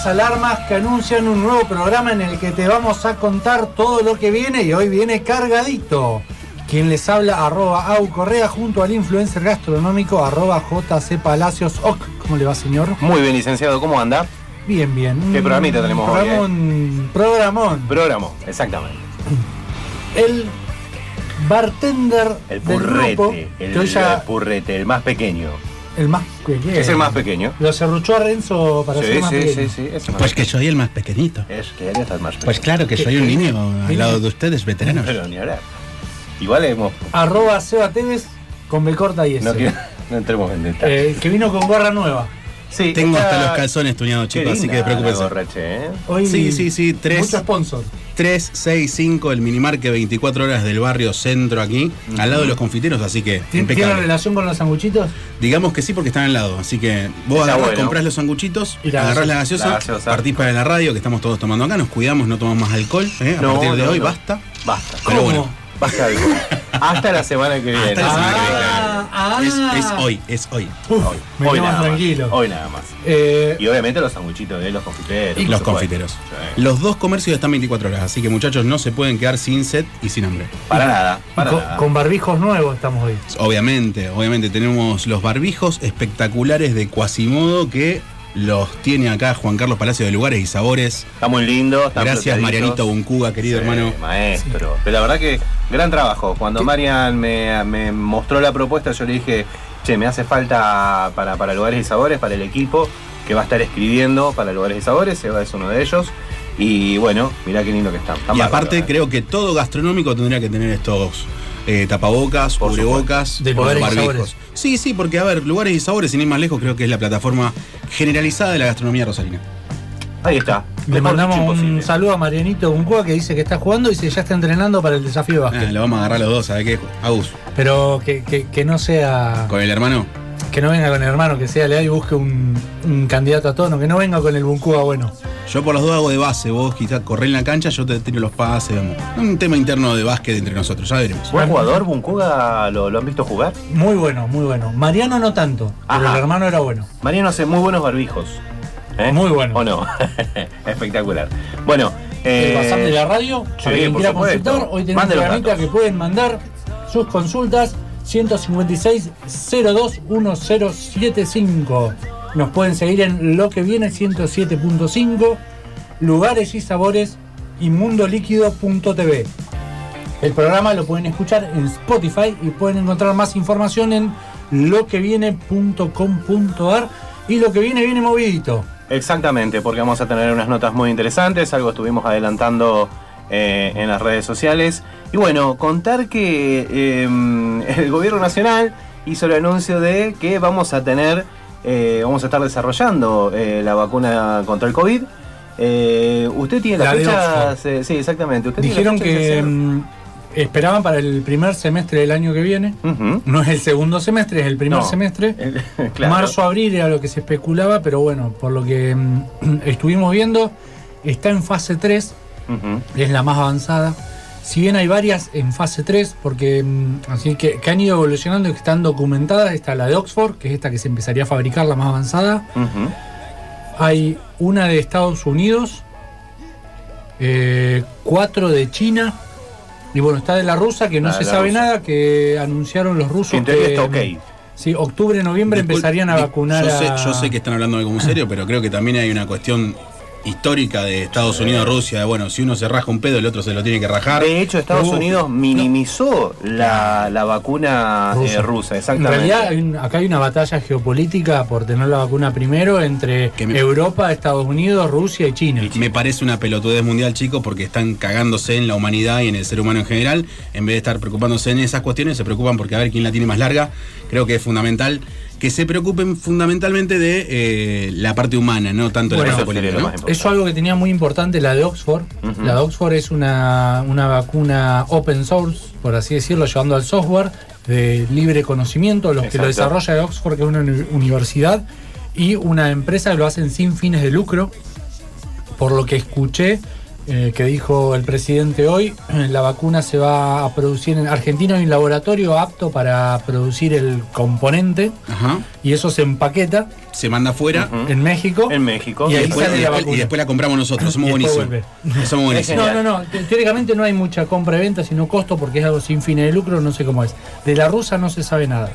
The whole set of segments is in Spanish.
Las alarmas que anuncian un nuevo programa en el que te vamos a contar todo lo que viene y hoy viene cargadito. Quien les habla, arroba Au Correa, junto al influencer gastronómico, arroba JC Palacios Oc. ¿Cómo le va, señor? Muy bien, licenciado, ¿cómo anda? Bien, bien. ¿Qué programita tenemos hoy, eh? Programón, programón. Exactamente. El bartender El del grupo, purrete, el, purrete, el más pequeño. El más pequeño. Es el más pequeño. Lo cerruchó a Renzo para ser Sí, más sí, pequeño. sí, sí, es el más Pues que soy el más pequeñito. Es que eres el más pequeño. Pues claro que soy un niño al lado de ustedes, veteranos. Pero ni hablar. Igual hemos. Arroba Seba Tevez con B corta y S. No, quiero- no entremos en detalle. Eh, que vino con gorra nueva. Sí, Tengo hasta los calzones tuñados, chicos, así que che, ¿eh? Hoy Sí, sí, sí, tres. Mucho sponsor. 365, el minimarket 24 horas del barrio centro aquí, al lado de los confiteros, así que ¿Tiene, ¿Tiene impecable. relación con los sanguchitos? Digamos que sí porque están al lado, así que vos agarrás, bueno. comprás los sanguchitos, Y la agarrás la gaseosa. gaseosa, La gaseosa. partís para la radio que estamos todos tomando acá, nos cuidamos, no tomamos más alcohol, ¿eh? a No, partir de no, hoy no. basta. Basta. Pero ¿Cómo? bueno, Hasta la semana que viene. Hasta la semana que viene. Ah, ah. es, es hoy, es hoy. Uf, Hoy, me hoy quedo más nada tranquilo. Más. Hoy nada más. Eh, Y obviamente los sanguchitos de los confiteros. Y por los supuesto. confiteros. Sí. Los dos comercios están 24 horas, así que muchachos no se pueden quedar sin sed y sin hambre. Para nada, para con, nada. con barbijos nuevos estamos hoy. Obviamente, obviamente tenemos los barbijos espectaculares de Quasimodo que los tiene acá Juan Carlos Palacio de Lugares y Sabores. Está muy lindo. están Gracias. Marianito Buncuga, querido Sí, hermano. Maestro. Pero la verdad que gran trabajo. Cuando Marian me, me mostró la propuesta, yo le dije, che, me hace falta para, para lugares y sabores, para el equipo que va a estar escribiendo para lugares y sabores. Seba es uno de ellos. Y bueno, mirá qué lindo que están. Están Y aparte eh. creo que todo gastronómico tendría que tener estos eh, tapabocas, Por cubrebocas, De lugares y barbijos. sabores. Sí, sí, porque a ver, lugares y sabores, sin ir más lejos, creo que es la plataforma generalizada de la gastronomía rosarina. Ahí está. Le mandamos un saludo a Marianito Buncoa que dice que está jugando y dice ya está entrenando para el desafío de básquet. Ah, lo vamos a agarrar los dos, ¿sabes qué? Agus, Pero que, que- que no sea. con el hermano. Que no venga con el hermano, que sea leal y busque un, un candidato a tono. Que no venga con el Buncoa bueno. Yo por los dos hago de base, vos quizás corré en la cancha, yo te tiro los pases, vamos. Un tema interno de básquet entre nosotros, ya veremos. Buen jugador, Bunkuga, ¿lo, lo han visto jugar? Muy bueno, muy bueno. Mariano no tanto, pero el hermano era bueno. Mariano hace muy buenos barbijos. ¿Eh? Muy bueno. ¿O no? Espectacular. Bueno, el eh, WhatsApp de la radio, sí, para quien por quiera consultar, hoy tenemos datos. que pueden mandar sus consultas 156 02 1075. Nos pueden seguir en lo que viene 107.5, lugares y sabores y mundolíquido.tv. El programa lo pueden escuchar en Spotify y pueden encontrar más información en loqueviene.com.ar y lo que viene viene movidito. Exactamente, porque vamos a tener unas notas muy interesantes, algo estuvimos adelantando eh, en las redes sociales. Y bueno, contar que eh, el gobierno nacional hizo el anuncio de que vamos a tener, eh, vamos a estar desarrollando eh, la vacuna contra el COVID. ¿Usted tiene La las de fechas? sí, exactamente. ¿Usted tiene Dijeron que de mm, esperaban para el primer semestre del año que viene. No es el segundo semestre, es el primer No. semestre. Claro. Marzo, abril era lo que se especulaba, pero bueno, por lo que mm, estuvimos viendo, está en fase 3, Es la más avanzada. Si bien hay varias en fase 3, porque mm, así que, que han ido evolucionando y que están documentadas, está la de Oxford, que es esta que se empezaría a fabricar, la más avanzada. Hay una de Estados Unidos, eh, cuatro de China y bueno, está de la rusa que no La se sabe rusa. nada, que anunciaron los rusos Que en teoría está ok. sí, octubre, noviembre Discul- empezarían a vacunar yo sé, a... yo sé que están hablando de algo muy serio, pero creo que también hay una cuestión histórica de Estados Unidos, Rusia, de bueno, si uno se raja un pedo, el otro se lo tiene que rajar. De hecho, Estados Uf, Unidos minimizó la, la vacuna eh, Rusa. rusa, En exactamente. realidad, acá hay una batalla geopolítica por tener la vacuna primero entre Que me- Europa, Estados Unidos, Rusia y China. Me parece una pelotudez mundial, chicos, porque están cagándose en la humanidad y en el ser humano en general. En vez de estar preocupándose en esas cuestiones, se preocupan porque a ver quién la tiene más larga. Creo que es fundamental que se preocupen fundamentalmente de eh, la parte humana, no tanto Bueno, la parte política. ¿no? Eso es algo que tenía muy importante la de Oxford. La de Oxford es una, una vacuna open source, por así decirlo, llevando al software de libre conocimiento. Los que lo desarrolla de Oxford, que es una uni- universidad, y una empresa que lo hacen sin fines de lucro. Por lo que escuché eh, que dijo el presidente hoy, la vacuna se va a producir en Argentina, hay un laboratorio apto para producir el componente Ajá. y eso se empaqueta Se manda afuera. En México. En México. Y Y ahí después, sale y la después- y después la compramos nosotros, somos buenísimos. Somos buenísimos. No, no, no. te- Teóricamente no hay mucha compra y venta, sino costo, porque es algo sin fines de lucro, no sé cómo es. De la rusa no se sabe nada.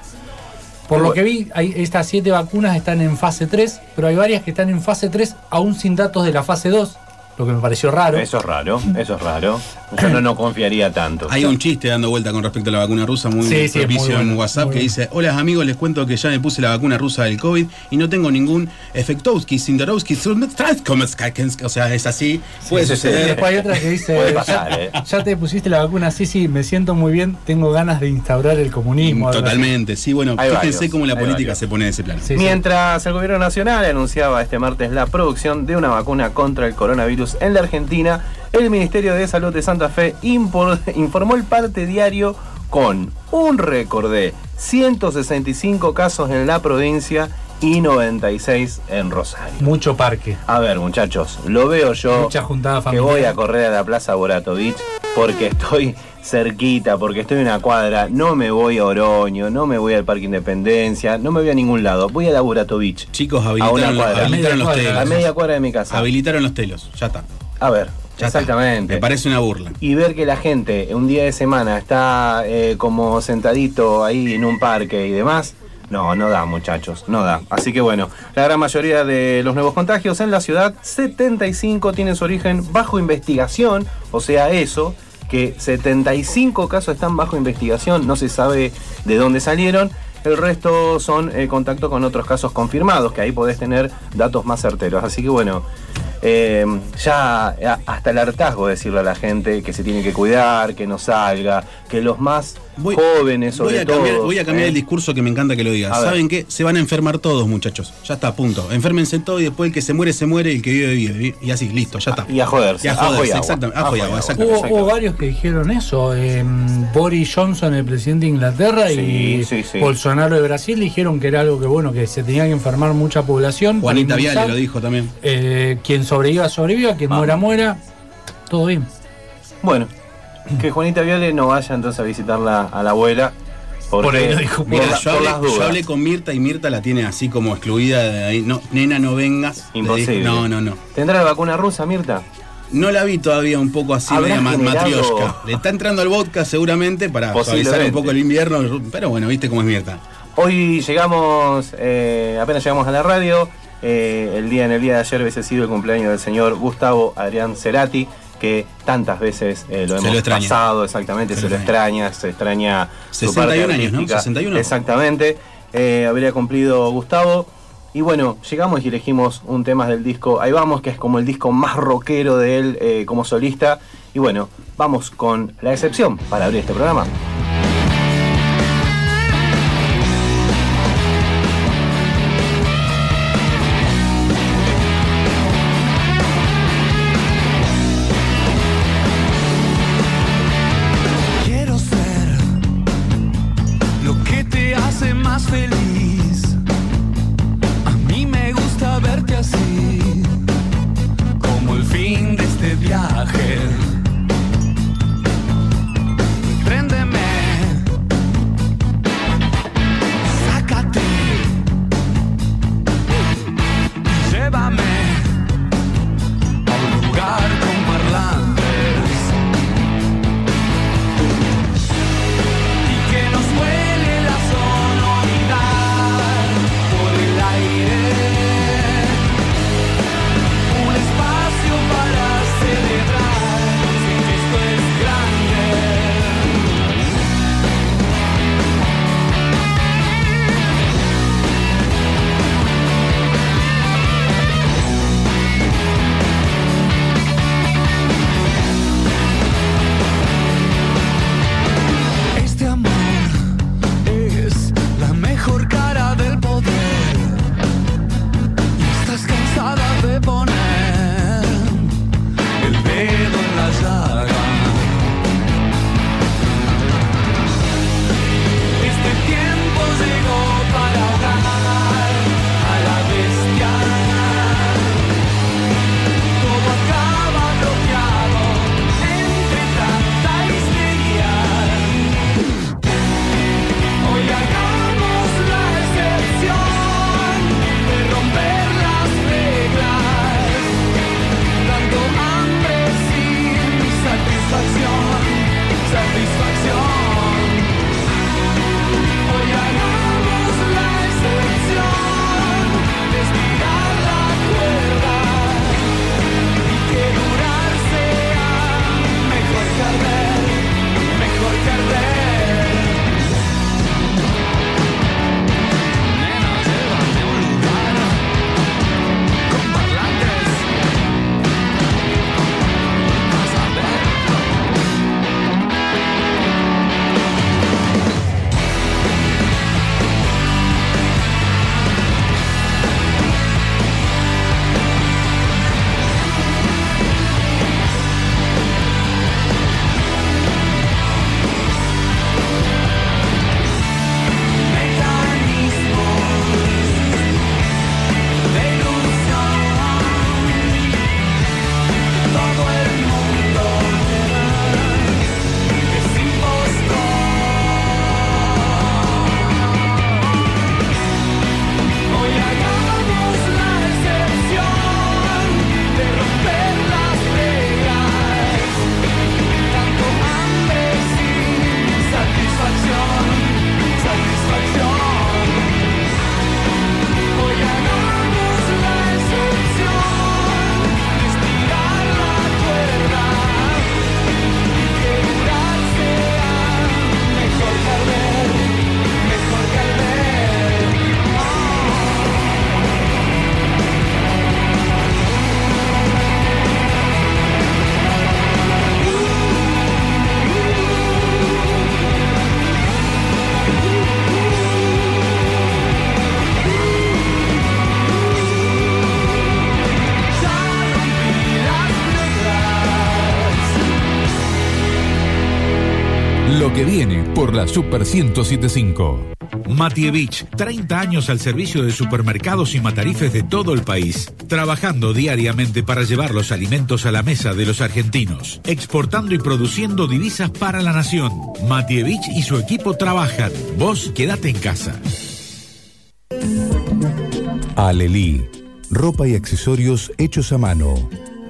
Por lo que vi, hay, estas siete vacunas están en fase 3, pero hay varias que están en fase 3 aún sin datos de la fase 2, lo que me pareció raro. Eso es raro, eso es raro. Yo no, no confiaría tanto. Hay un chiste dando vuelta con respecto a la vacuna rusa muy Sí, sí, es propicio muy bueno, en WhatsApp que dice, hola amigos, les cuento que ya me puse la vacuna rusa del COVID y no tengo ningún efectowski, sindarovski, o sea, es así, puede sí, suceder. después hay otra que dice, Puede pasar, ya, eh. ya te pusiste la vacuna, sí, sí, me siento muy bien, tengo ganas de instaurar el comunismo. Totalmente, sí, bueno, Hay fíjense varios, cómo la política varios. se pone de ese plano. Sí, sí. Mientras el gobierno nacional anunciaba este martes la producción de una vacuna contra el coronavirus en la Argentina, el Ministerio de Salud de Santa Fe informó el parte diario con un récord de 165 casos en la provincia y 96 en Rosario. Mucho parque. A ver, muchachos, lo veo yo Mucha juntada que voy a correr a la Plaza Boratovich porque estoy cerquita, porque estoy en una cuadra, no me voy a Oroño, no me voy al Parque Independencia, no me voy a ningún lado, voy a la Boratovich. Chicos, A una habilitaron, cuadra. habilitaron los A media A telos. media cuadra de mi casa. Habilitaron los telos, ya está. A ver, ya está. exactamente. Me parece una burla. Y ver que la gente un día de semana está eh, como sentadito ahí en un parque y demás. No, no da muchachos, no da. Así que bueno, la gran mayoría de los nuevos contagios en la ciudad, 75 tienen su origen bajo investigación, o sea, eso, que 75 casos están bajo investigación, no se sabe de dónde salieron. El resto son eh, contacto con otros casos confirmados, que ahí podés tener datos más certeros. Así que bueno, eh, ya hasta el hartazgo decirle a la gente que se tiene que cuidar, que no salga, que los más Voy- jóvenes sobre voy a cambiar, todo. voy a cambiar ¿eh? el discurso que me encanta que lo digas. ¿Saben qué? Se van a enfermar todos, muchachos. Ya está, punto. Enférmense todos y después el que se muere, se muere y el que vive, vive. Y así, listo, ya está. Y a joderse. Y a joderse, exactamente, ajo y agua. Hubo, hubo varios que dijeron eso. eh, Boris Johnson, el presidente de Inglaterra, Sí, y sí, sí. Bolsonaro de Brasil dijeron que era algo que bueno, que se tenía que enfermar mucha población. Juanita. Viale lo dijo también. Eh, quien sobreviva, sobreviva, quien Vamos. muera, muera. Todo bien. Bueno, que Juanita Viale no vaya entonces a visitarla a la abuela. Porque, Por ahí lo dijo. Mira, yo, las hablé, yo dudas. hablé con Mirta y Mirta la tiene así como excluida de ahí. No, nena, no vengas. Le Imposible. dije, no, no, no. ¿Tendrá la vacuna rusa, Mirta? No la vi todavía un poco así, media matrioshka. Le está entrando al vodka seguramente para suavizar un poco el invierno. Pero bueno, viste cómo es Mirta. Hoy llegamos, eh, apenas llegamos a la radio. eh, el día en el día de ayer hubiese sido el cumpleaños del señor Gustavo Adrián Cerati, que tantas veces eh, lo Se hemos lo pasado, exactamente, Se se, lo lo extraña, se extraña su 61 parte años, ¿no? artística. 61. Exactamente, eh, habría cumplido Gustavo. Y bueno, llegamos y elegimos un tema del disco Ahí vamos, que es como el disco más rockero de él eh, como solista. Y bueno, vamos con la excepción para abrir este programa. Que viene por la Super 1075. Matievich, 30 años al servicio de supermercados y matarifes de todo el país, trabajando diariamente para llevar los alimentos a la mesa de los argentinos, exportando y produciendo divisas para la nación. Matievich y su equipo trabajan. Vos quédate en casa. Alelí, ropa y accesorios hechos a mano.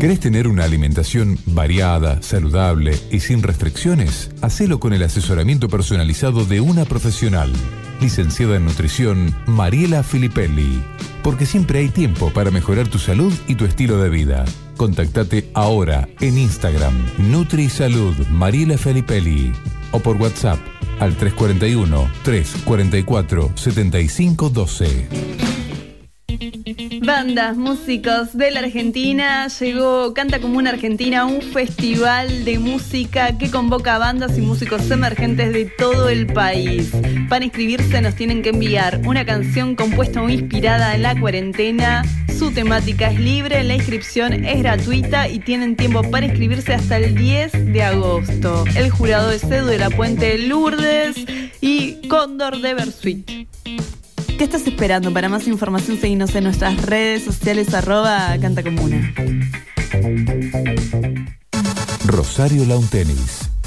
¿Querés tener una alimentación variada, saludable y sin restricciones? Hacelo con el asesoramiento personalizado de una profesional. Licenciada en nutrición, Mariela Filippelli. Porque siempre hay tiempo para mejorar tu salud y tu estilo de vida. Contactate ahora en Instagram, NutriSalud Mariela Filippelli. O por WhatsApp al 341-344-7512. Bandas, músicos de la Argentina, llegó Canta como una Argentina, un festival de música que convoca a bandas y músicos emergentes de todo el país. Para inscribirse nos tienen que enviar una canción compuesta o inspirada en la cuarentena. Su temática es libre, la inscripción es gratuita y tienen tiempo para inscribirse hasta el 10 de agosto. El jurado es Edu de la Puente Lourdes y Cóndor de Bersuit. ¿Qué estás esperando? Para más información, seguinos en nuestras redes sociales arroba Canta Comuna. Rosario Lawn Tennis.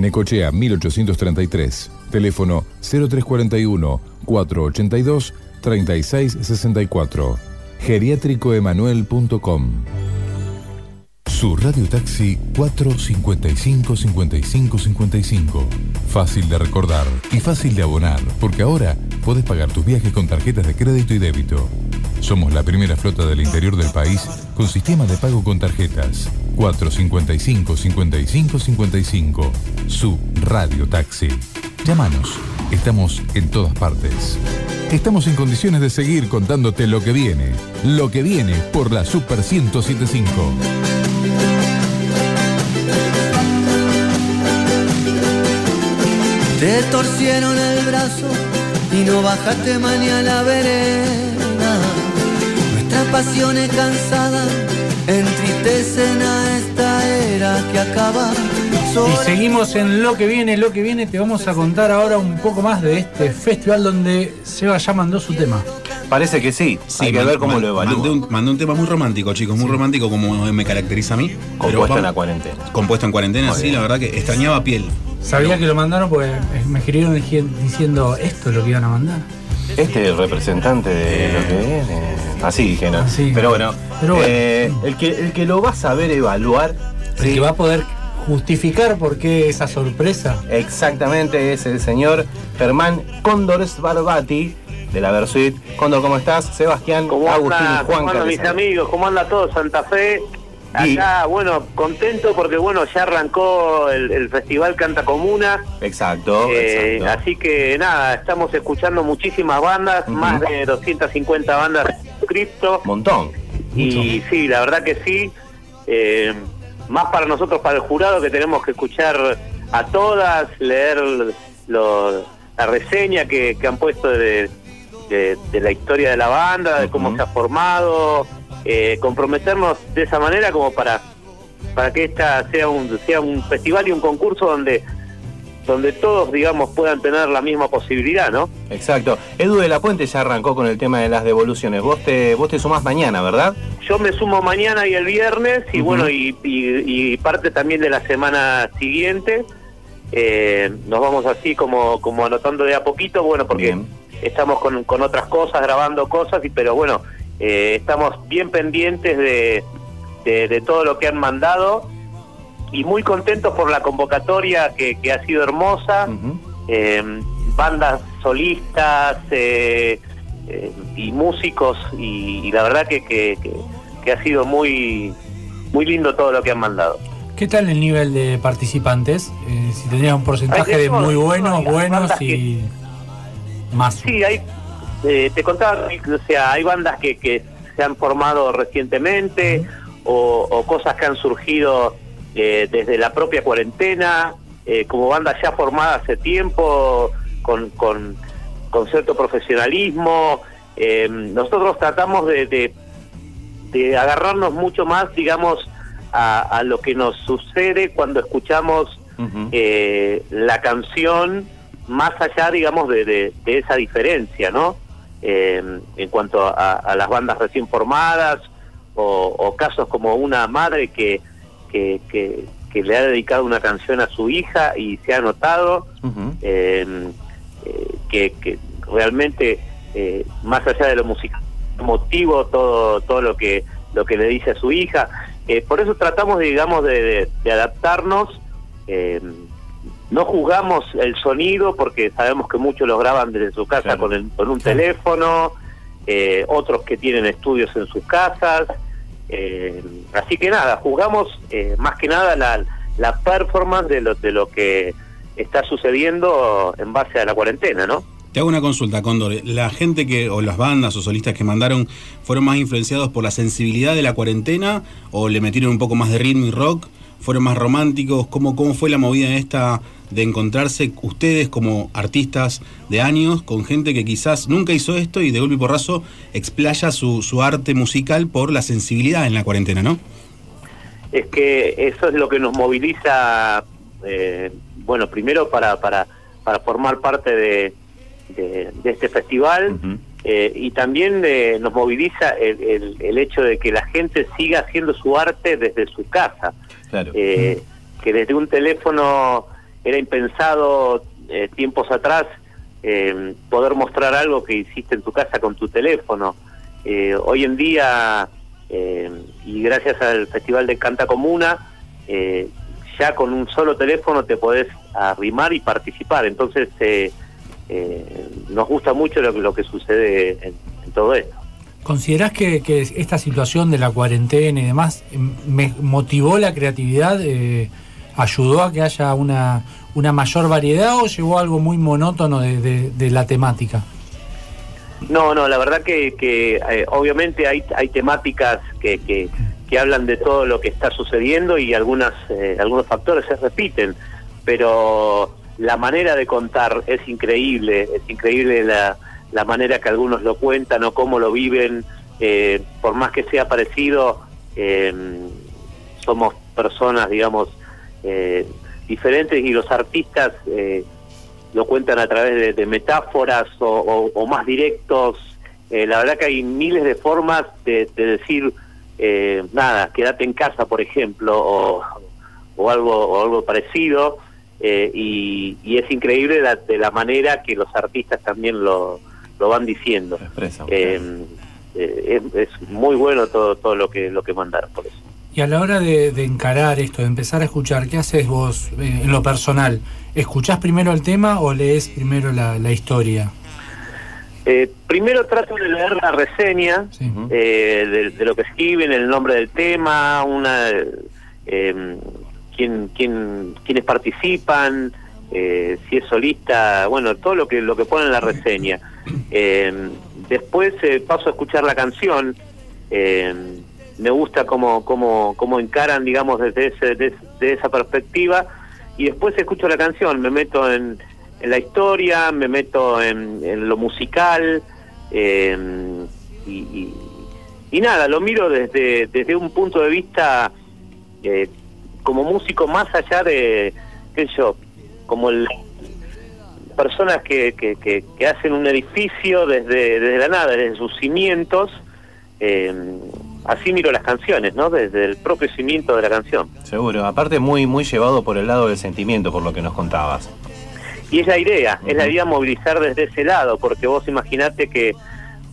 Necochea 1833. Teléfono 0341 482 3664. Geriátricoemanuel.com. Su radio taxi 455 55 55. Fácil de recordar y fácil de abonar, porque ahora podés pagar tus viajes con tarjetas de crédito y débito. Somos la primera flota del interior del país con sistema de pago con tarjetas. 455 55 55. Su radio taxi. Llámanos. Estamos en todas partes. Estamos en condiciones de seguir contándote lo que viene. Lo que viene por la Super 1075. Te torcieron el brazo y no bajaste mañana a la vereda. Nuestra pasión es cansada, entristecen a esta era que acaba. Y seguimos en lo que viene, lo que viene. Te vamos a contar ahora un poco más de este festival donde Seba ya mandó su tema. Parece que sí. Hay que ver cómo lo evalúa. Mandé un, mandé un tema muy romántico, chicos, muy romántico como me caracteriza a mí. Pero Compuesto en la cuarentena. Compuesto en cuarentena, Muy sí, bien. la verdad que extrañaba piel. Sabía que lo mandaron porque me escribieron diciendo esto es lo que iban a mandar. Este es el representante de lo que viene. Así dijeron. Así. Pero bueno, Pero bueno. eh, el, que, el que lo va a saber evaluar. El ¿sí? que va a poder justificar por qué esa sorpresa. Exactamente, es el señor Germán Cóndores Barbati de la Versuit. Cóndor, ¿cómo estás? Sebastián, ¿Cómo Agustín anda? Juan ¿Cómo andan mis amigos? ¿Cómo anda todo Santa Fe? Y- Acá, bueno, contento porque bueno, ya arrancó el, el festival Canta Comuna. Exacto, Eh, exacto. así que nada, estamos escuchando muchísimas bandas, más de 250 bandas cripto. Montón. Y sí, la verdad que sí. Eh, más para nosotros, para el jurado, que tenemos que escuchar a todas, leer lo- la reseña que, que han puesto de, de, de la historia de la banda, de cómo se ha formado, eh, comprometernos de esa manera como para para que esta sea un sea un festival y un concurso donde donde todos digamos puedan tener la misma posibilidad, ¿no? Exacto. Edu de la Puente ya arrancó con el tema de las devoluciones. Vos te, vos te sumás mañana, ¿verdad? Yo me sumo mañana y el viernes y bueno y, y- y parte también de la semana siguiente. Eh, nos vamos así como como anotando de a poquito, bueno porque estamos con, con otras cosas, grabando cosas, y pero bueno eh, estamos bien pendientes de, de, de todo lo que han mandado y muy contentos por la convocatoria que, que ha sido hermosa. Eh, bandas solistas eh, eh, y músicos y, y la verdad que, que, que- que ha sido muy muy lindo todo lo que han mandado. ¿Qué tal el nivel de participantes? Eh, si tendrías un porcentaje de muy buenos, buenos y más. Sí, hay, eh, te contaba, o sea, hay bandas que, que se han formado recientemente o, o cosas que han surgido eh, desde la propia cuarentena, eh, como bandas ya formadas hace tiempo, con, con, con cierto profesionalismo. Eh, nosotros tratamos de, de, de agarrarnos mucho más, digamos, a, a lo que nos sucede cuando escuchamos eh, la canción más allá, digamos, de, de- de esa diferencia, ¿no? Eh, en cuanto a, a las bandas recién formadas o, o casos como una madre que, que, que- que le ha dedicado una canción a su hija y se ha notado eh, eh, que, que realmente eh, más allá de lo musical motivo todo todo lo que lo que le dice a su hija Eh, por eso tratamos digamos de, de- de adaptarnos eh, no juzgamos el sonido porque sabemos que muchos lo graban desde su casa con, el- con un teléfono eh, otros que tienen estudios en sus casas eh, así que nada juzgamos eh, más que nada la, la performance de lo, de lo que está sucediendo en base a la cuarentena no Te hago una consulta, Cóndor. La gente que, o las bandas o solistas que mandaron, ¿fueron más influenciados por la sensibilidad de la cuarentena o le metieron un poco más de ritmo y rock? ¿Fueron más románticos? ¿Cómo, cómo fue la movida esta de encontrarse ustedes como artistas de años con gente que quizás nunca hizo esto y de golpe y porrazo explaya su, su arte musical por la sensibilidad en la cuarentena, ¿no? es que eso es lo que nos moviliza, eh, bueno, primero para, para, para formar parte de, de, de este festival eh, y también eh, nos moviliza el, el- el hecho de que la gente siga haciendo su arte desde su casa. Eh, que desde un teléfono era impensado eh, tiempos atrás eh, poder mostrar algo que hiciste en tu casa con tu teléfono. Eh, hoy en día, y gracias al Festival de Canta Comuna, ya con un solo teléfono te podés arrimar y participar. Entonces, nos gusta mucho lo, lo que sucede en, todo esto. ¿Considerás que, esta situación de la cuarentena y demás em, motivó la creatividad? ¿Ayudó a que haya una, una mayor variedad o llegó algo muy monótono de, de- la temática? No, no, la verdad que, que, eh, obviamente hay, hay temáticas que, que, que hablan de todo lo que está sucediendo y algunas eh, algunos factores se repiten, pero la manera de contar es increíble, es increíble la, la manera que algunos lo cuentan o cómo lo viven, eh, por más que sea parecido, somos personas, digamos, diferentes y los artistas eh, lo cuentan a través de, de metáforas o, o- o más directos. Eh, la verdad que hay miles de formas de, de decir, eh, nada, quédate en casa, por ejemplo, o, o algo, o algo parecido. eh, y, y es increíble la, de la manera que los artistas también lo, lo van diciendo. Eh, eh, es, es muy bueno todo, todo lo que lo que mandaron por eso. Y a la hora de, de encarar esto, de empezar a escuchar, ¿qué haces vos eh, en lo personal? ¿Escuchás primero el tema o lees primero la, la historia? Eh, primero trato de leer la reseña eh, de, de lo que escriben, el nombre del tema, una eh, quién, quién, quiénes participan, eh, si es solista, bueno, todo lo que lo que pone en la reseña. Después eh, paso a escuchar la canción. eh, me gusta cómo, cómo, cómo encaran, digamos, desde ese, de, esa perspectiva. Y después escucho la canción, me meto en, en la historia, me meto en, en lo musical, Eh, y, y- y nada, lo miro desde, desde un punto de vista eh, como músico más allá de, qué sé yo, como el, personas que, que, que- que hacen un edificio desde, desde la nada, desde sus cimientos. eh, así miro las canciones, ¿no? Desde el propio cimiento de la canción. Seguro, aparte muy, muy llevado por el lado del sentimiento, por lo que nos contabas. Y es la idea, es la idea movilizar desde ese lado, porque vos imaginate que,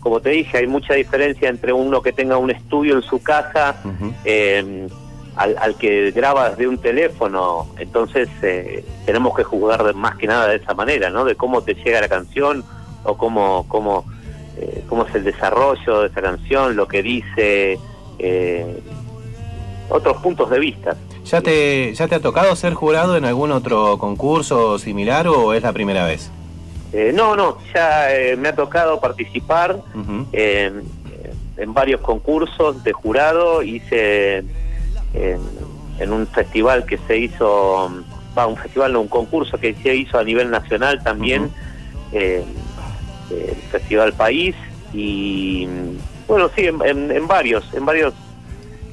como te dije, hay mucha diferencia entre uno que tenga un estudio en su casa eh, al, al que graba desde un teléfono. Entonces eh, tenemos que jugar de- más que nada de esa manera, ¿no? De cómo te llega la canción o cómo, cómo, eh, cómo es el desarrollo de esa canción, lo que dice, eh, otros puntos de vista. ¿Ya te, ¿Ya te ha tocado ser jurado en algún otro concurso similar o es la primera vez? Eh, no, no, ya eh, me ha tocado participar en, en varios concursos de jurado. Hice en, un festival que se hizo, va, un festival, no, un concurso que se hizo a nivel nacional también, eh, el Festival País. Y bueno, sí, en, varios, en varios,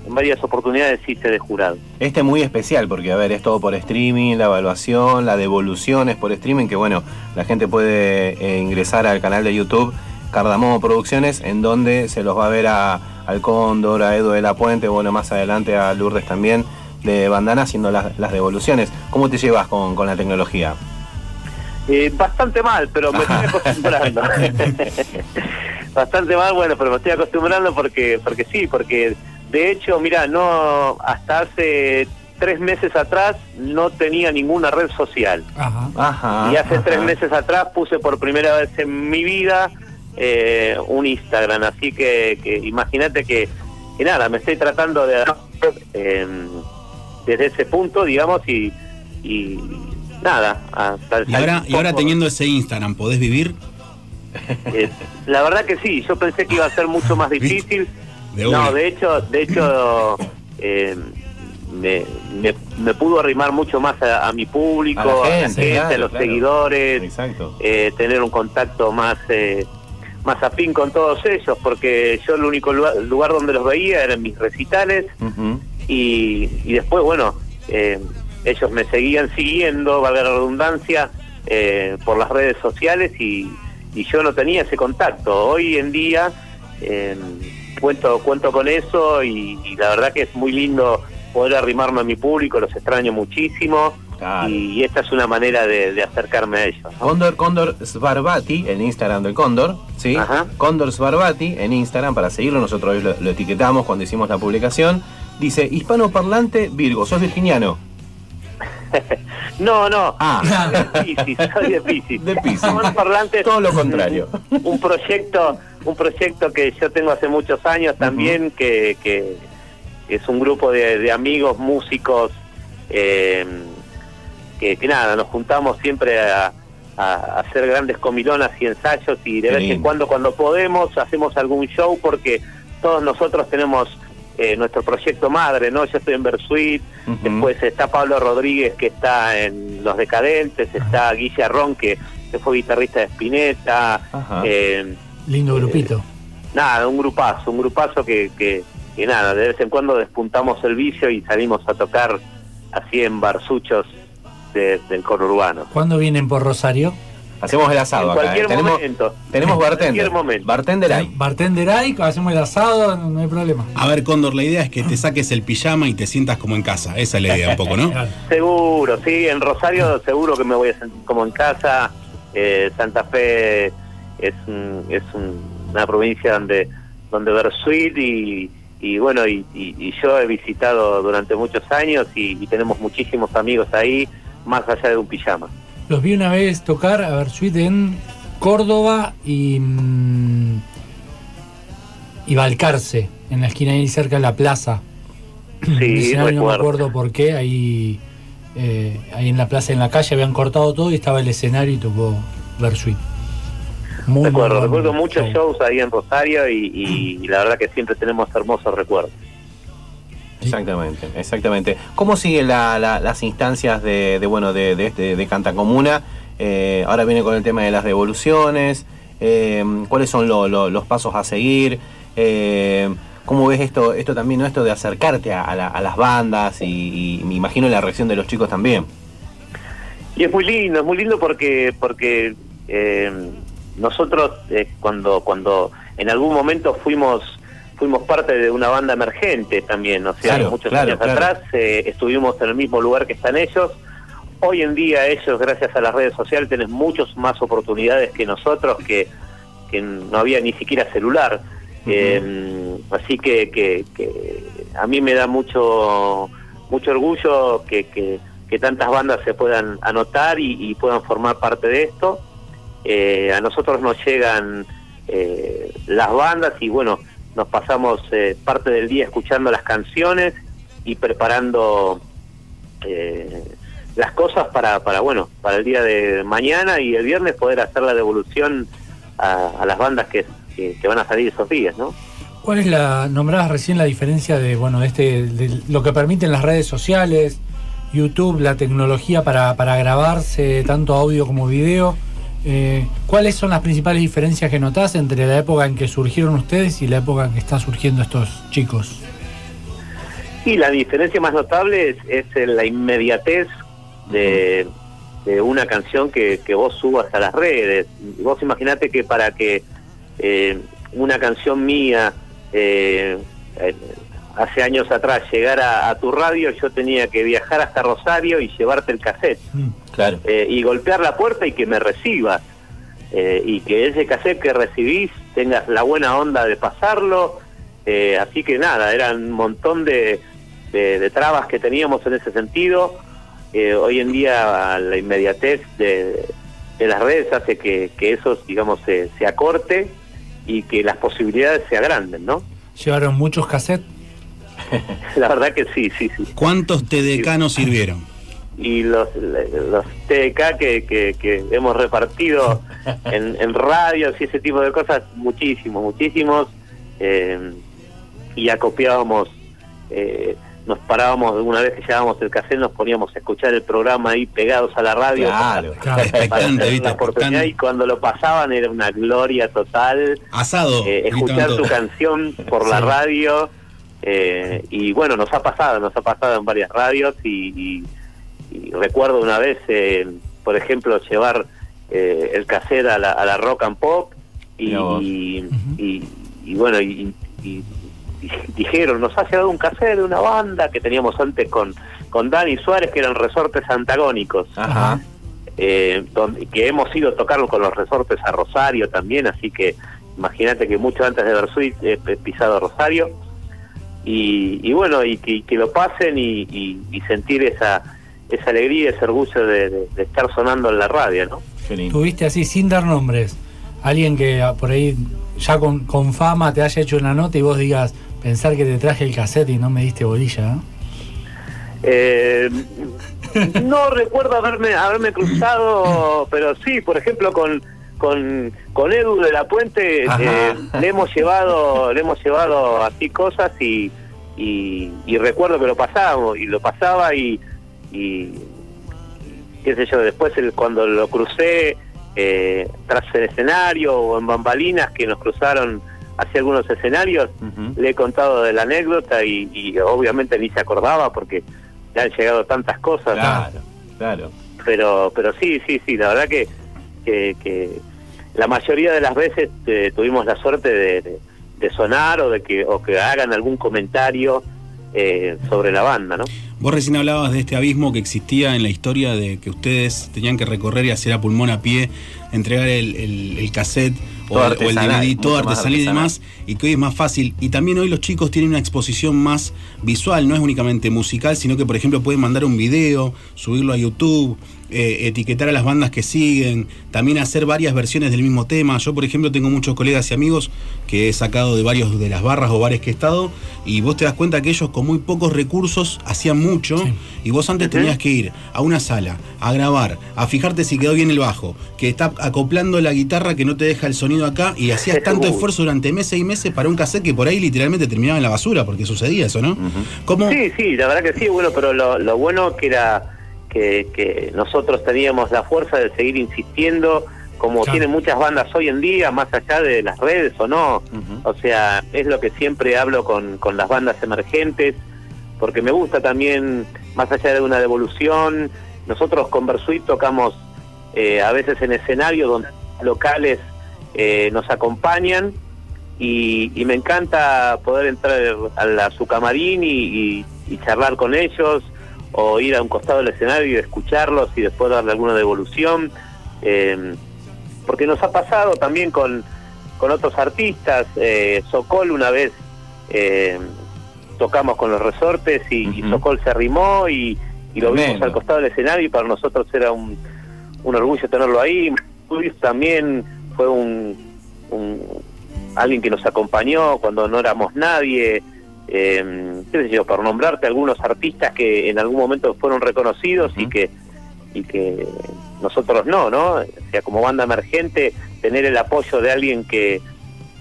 en varias oportunidades hice de jurado. Este es muy especial porque, a ver, es todo por streaming, la evaluación, la devolución es por streaming, que bueno, la gente puede eh, ingresar al canal de YouTube Cardamomo Producciones, en donde se los va a ver a, al Cóndor, a Edu de la Puente, bueno, más adelante a Lourdes también, de Bandana haciendo las, las devoluciones. ¿Cómo te llevas con, con la tecnología? Eh, bastante mal, pero me estoy acostumbrando. bastante mal, bueno, pero me estoy acostumbrando porque, porque sí, porque de hecho, mira, no, hasta hace tres meses atrás no tenía ninguna red social. Ajá. y hace ajá. tres meses atrás puse por primera vez en mi vida eh, un Instagram, así que, que imagínate que, que nada, me estoy tratando de eh, desde ese punto, digamos, y, y nada. hasta el Y ahora, y ahora teniendo ese Instagram, ¿podés vivir? eh, la verdad que sí, yo pensé que iba a ser mucho más difícil. De no, de hecho, de hecho eh, me, me, me pudo arrimar mucho más a, a mi público, A la a, la gente, a los claro. seguidores, eh, tener un contacto más eh, más afín con todos ellos, porque yo el único lugar, lugar donde los veía era en mis recitales y, y después, bueno, eh, ellos me seguían siguiendo, valga la redundancia, eh, por las redes sociales y, y yo no tenía ese contacto. Hoy en día eh, cuento, cuento con eso y, y la verdad que es muy lindo poder arrimarme a mi público, los extraño muchísimo y, y esta es una manera de, de acercarme a ellos. Cóndor, Cóndor Svarbati, el Instagram del Cóndor, ¿sí? Cóndor Svarbati en Instagram, para seguirlo, nosotros lo, lo etiquetamos cuando hicimos la publicación. Dice, hispanoparlante Virgo, sos virginiano. No, no. Ah. Soy de soy. De Piscis. Hispanoparlante Todo lo contrario. Un, un proyecto, un proyecto que yo tengo hace muchos años también, que, que es un grupo de, de amigos, músicos, eh, que, que nada, nos juntamos siempre a, a hacer grandes comilonas y ensayos y de Qué vez en cuando cuando podemos hacemos algún show porque todos nosotros tenemos eh, nuestro proyecto madre, ¿no? Yo estoy en Versuit, después está Pablo Rodríguez que está en Los Decadentes, está Guille Arrón que, que fue guitarrista de Spinetta, eh, Lindo grupito. nada, un grupazo, un grupazo que, que, que nada, de vez en cuando despuntamos el vicio y salimos a tocar así en barsuchos de- del conurbano. ¿Cuándo vienen por Rosario? Hacemos el asado En acá. cualquier ¿eh? Tenemos, momento. tenemos En bartender. cualquier momento. Bartender hay. Bartender hay, hacemos el asado, no, no hay problema. A ver, Cóndor, la idea es que te saques el pijama y te sientas como en casa. Esa es la idea un poco, ¿no? Seguro, sí, en Rosario seguro que me voy a sentir como en casa. Eh, Santa Fe es, un- es un- una provincia donde donde Versuit y, y bueno, y, y- y yo he visitado durante muchos años y, y tenemos muchísimos amigos ahí, más allá de un pijama. Los vi una vez tocar a Versuit en Córdoba y, mm, y Balcarce, en la esquina ahí cerca de la plaza. Sí, no me acuerdo por qué, ahí, eh, ahí en la plaza, en la calle, habían cortado todo y estaba el escenario y tocó Versuit. Muy, recuerdo, muy recuerdo muchos show. shows ahí en Rosario y, y- y la verdad que siempre tenemos hermosos recuerdos. Exactamente, exactamente. ¿Cómo siguen la- la- las instancias de, de, bueno de, de, este- de Canta Comuna? Eh, ahora viene con el tema de las devoluciones. eh, cuáles son lo- lo- los pasos a seguir, eh, cómo ves esto, esto también, ¿no? esto de acercarte a, a la- a las bandas y, y me imagino la reacción de los chicos también. Y es muy lindo, es muy lindo porque porque eh, nosotros eh, cuando cuando en algún momento fuimos fuimos parte de una banda emergente también, o sea, Claro, muchos claro, años claro. atrás eh, estuvimos en el mismo lugar que están ellos. Hoy en día ellos, gracias a las redes sociales, tienen muchas más oportunidades que nosotros, que, que no había ni siquiera celular. Eh, así que, que, que a mí me da mucho mucho orgullo que, que, que tantas bandas se puedan anotar y, y puedan formar parte de esto. Eh, a nosotros nos llegan eh, las bandas y bueno, nos pasamos eh, parte del día escuchando las canciones y preparando eh, las cosas para, para bueno, para el día de mañana y el viernes poder hacer la devolución a, las bandas que, que, que van a salir esos días, ¿no? ¿Cuál es la, nombrabas recién la diferencia de, bueno, de este, de lo que permiten las redes sociales, YouTube, la tecnología para, para grabarse tanto audio como video? Eh, ¿Cuáles son las principales diferencias que notás entre la época en que surgieron ustedes y la época en que están surgiendo estos chicos? Y la diferencia más notable es, la inmediatez de, una canción que, que vos subas a las redes. Vos imaginate que para que eh, una canción mía eh, eh, hace años atrás llegara a tu radio, yo tenía que viajar hasta Rosario y llevarte el cassette. Claro. Eh, y golpear la puerta y que me recibas. Eh, y que ese cassette que recibís tengas la buena onda de pasarlo. Eh, así que nada, eran un montón de, de- de trabas que teníamos en ese sentido. Eh, hoy en día la inmediatez de, de las redes hace que, que eso, digamos, se, se acorte y que las posibilidades se agranden, ¿no? ¿Llevaron muchos cassettes? La verdad que sí, sí, sí. ¿Cuántos TDK nos sirvieron? y los, los TDK que, que, que hemos repartido en, en radios y ese tipo de cosas, muchísimos, muchísimos. eh, y acopiábamos, eh, nos parábamos, una vez que llevábamos el cassette, nos poníamos a escuchar el programa ahí pegados a la radio. Claro. para- para Expectante, tener ¿viste? la oportunidad y cuando lo pasaban era una gloria total. Asado. Eh, escuchar todos. canción por la radio eh, y bueno nos ha pasado nos ha pasado en varias radios y, y- y recuerdo una vez eh, por ejemplo llevar eh, el cassette a la, a la rock and pop y, y, y- y bueno y, dijeron nos ha llegado un cassette de una banda que teníamos antes con con Dani Suárez que eran resortes antagónicos Ajá. eh, donde- que hemos ido a tocarlo con los resortes a Rosario también, así que imagínate que mucho antes de he he pisado Rosario. Y, y bueno, y que, que lo pasen y, y- y sentir esa esa alegría, ese orgullo de, de- de estar sonando en la radio, ¿no? Tuviste así, sin dar nombres, alguien que ah, por ahí ya con, con fama te haya hecho una nota y vos digas, pensar que te traje el cassette y no me diste bolilla, ¿no? Eh, no recuerdo haberme haberme cruzado, pero sí, por ejemplo, con con, con Edu de la Puente eh, le hemos llevado le hemos llevado así cosas y, y, y recuerdo que lo pasábamos y lo pasaba y, y qué sé yo después el- cuando lo crucé eh, tras el escenario o en bambalinas que nos cruzaron hacia algunos escenarios le he contado de la anécdota y, y obviamente ni se acordaba porque le han llegado tantas cosas. Claro, claro. pero pero sí sí sí la verdad que que, que la mayoría de las veces eh, tuvimos la suerte de, de- de sonar o de que o que hagan algún comentario eh, sobre la banda no Vos recién hablabas de este abismo que existía en la historia de que ustedes tenían que recorrer y hacer a pulmón a pie, entregar el, el- el cassette o, el- o el artesanal, DVD, todo artesanal y demás, y que hoy es más fácil. Y también hoy los chicos tienen una exposición más visual, no es únicamente musical, sino que por ejemplo pueden mandar un video, subirlo a YouTube, eh, etiquetar a las bandas que siguen, también hacer varias versiones del mismo tema. Yo por ejemplo tengo muchos colegas y amigos que he sacado de varios de las barras o bares que he estado, y vos te das cuenta que ellos con muy pocos recursos hacían mucho, Sí. y vos antes tenías que ir a una sala, a grabar, a fijarte si quedó bien el bajo, que está acoplando la guitarra que no te deja el sonido acá, y hacías tanto esfuerzo durante meses y meses para un cassette que por ahí literalmente terminaba en la basura, porque sucedía eso, ¿no? ¿Cómo? Sí, sí, la verdad que sí, bueno, pero lo, lo bueno que era que, que nosotros teníamos la fuerza de seguir insistiendo como Claro. tienen muchas bandas hoy en día, más allá de las redes o no. O sea, es lo que siempre hablo con, con las bandas emergentes, porque me gusta también, más allá de una devolución, nosotros con Versuit tocamos eh, a veces en escenario donde locales eh, nos acompañan y, y me encanta poder entrar a, la- a su camarín y, y- y charlar con ellos o ir a un costado del escenario y escucharlos y después darle alguna devolución. Eh, porque nos ha pasado también con, con otros artistas. Eh, Sokol una vez eh, tocamos con los resortes y, y Sokol se arrimó y, y lo vimos al costado del escenario y para nosotros era un, un orgullo tenerlo ahí. Luis también fue un, un- alguien que nos acompañó cuando no éramos nadie. Eh, qué sé yo, por nombrarte algunos artistas que en algún momento fueron reconocidos y que y que nosotros no, ¿no? O sea, como banda emergente, tener el apoyo de alguien que,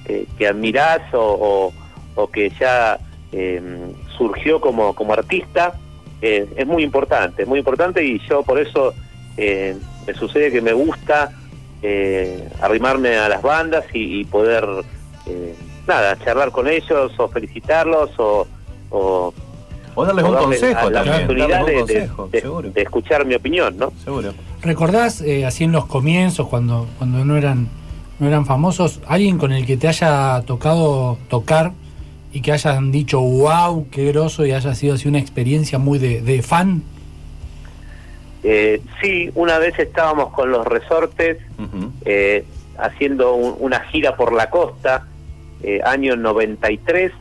que, que admirás o, o- o que ya eh, surgió como, como artista, eh, es muy importante, es muy importante y yo por eso eh, me sucede que me gusta eh, arrimarme a las bandas y, y poder, eh, nada, charlar con ellos o felicitarlos o... o O darles un darles consejo la también, oportunidad darles un de- de- consejo, de- seguro. de escuchar mi opinión, ¿no? Seguro. ¿Recordás eh, así en los comienzos, cuando, cuando no eran no eran famosos, alguien con el que te haya tocado tocar y que hayan dicho wow, qué groso y haya sido así una experiencia muy de, de fan? Eh, sí, una vez estábamos con los resortes eh, haciendo un- una gira por la costa, eh, año 93,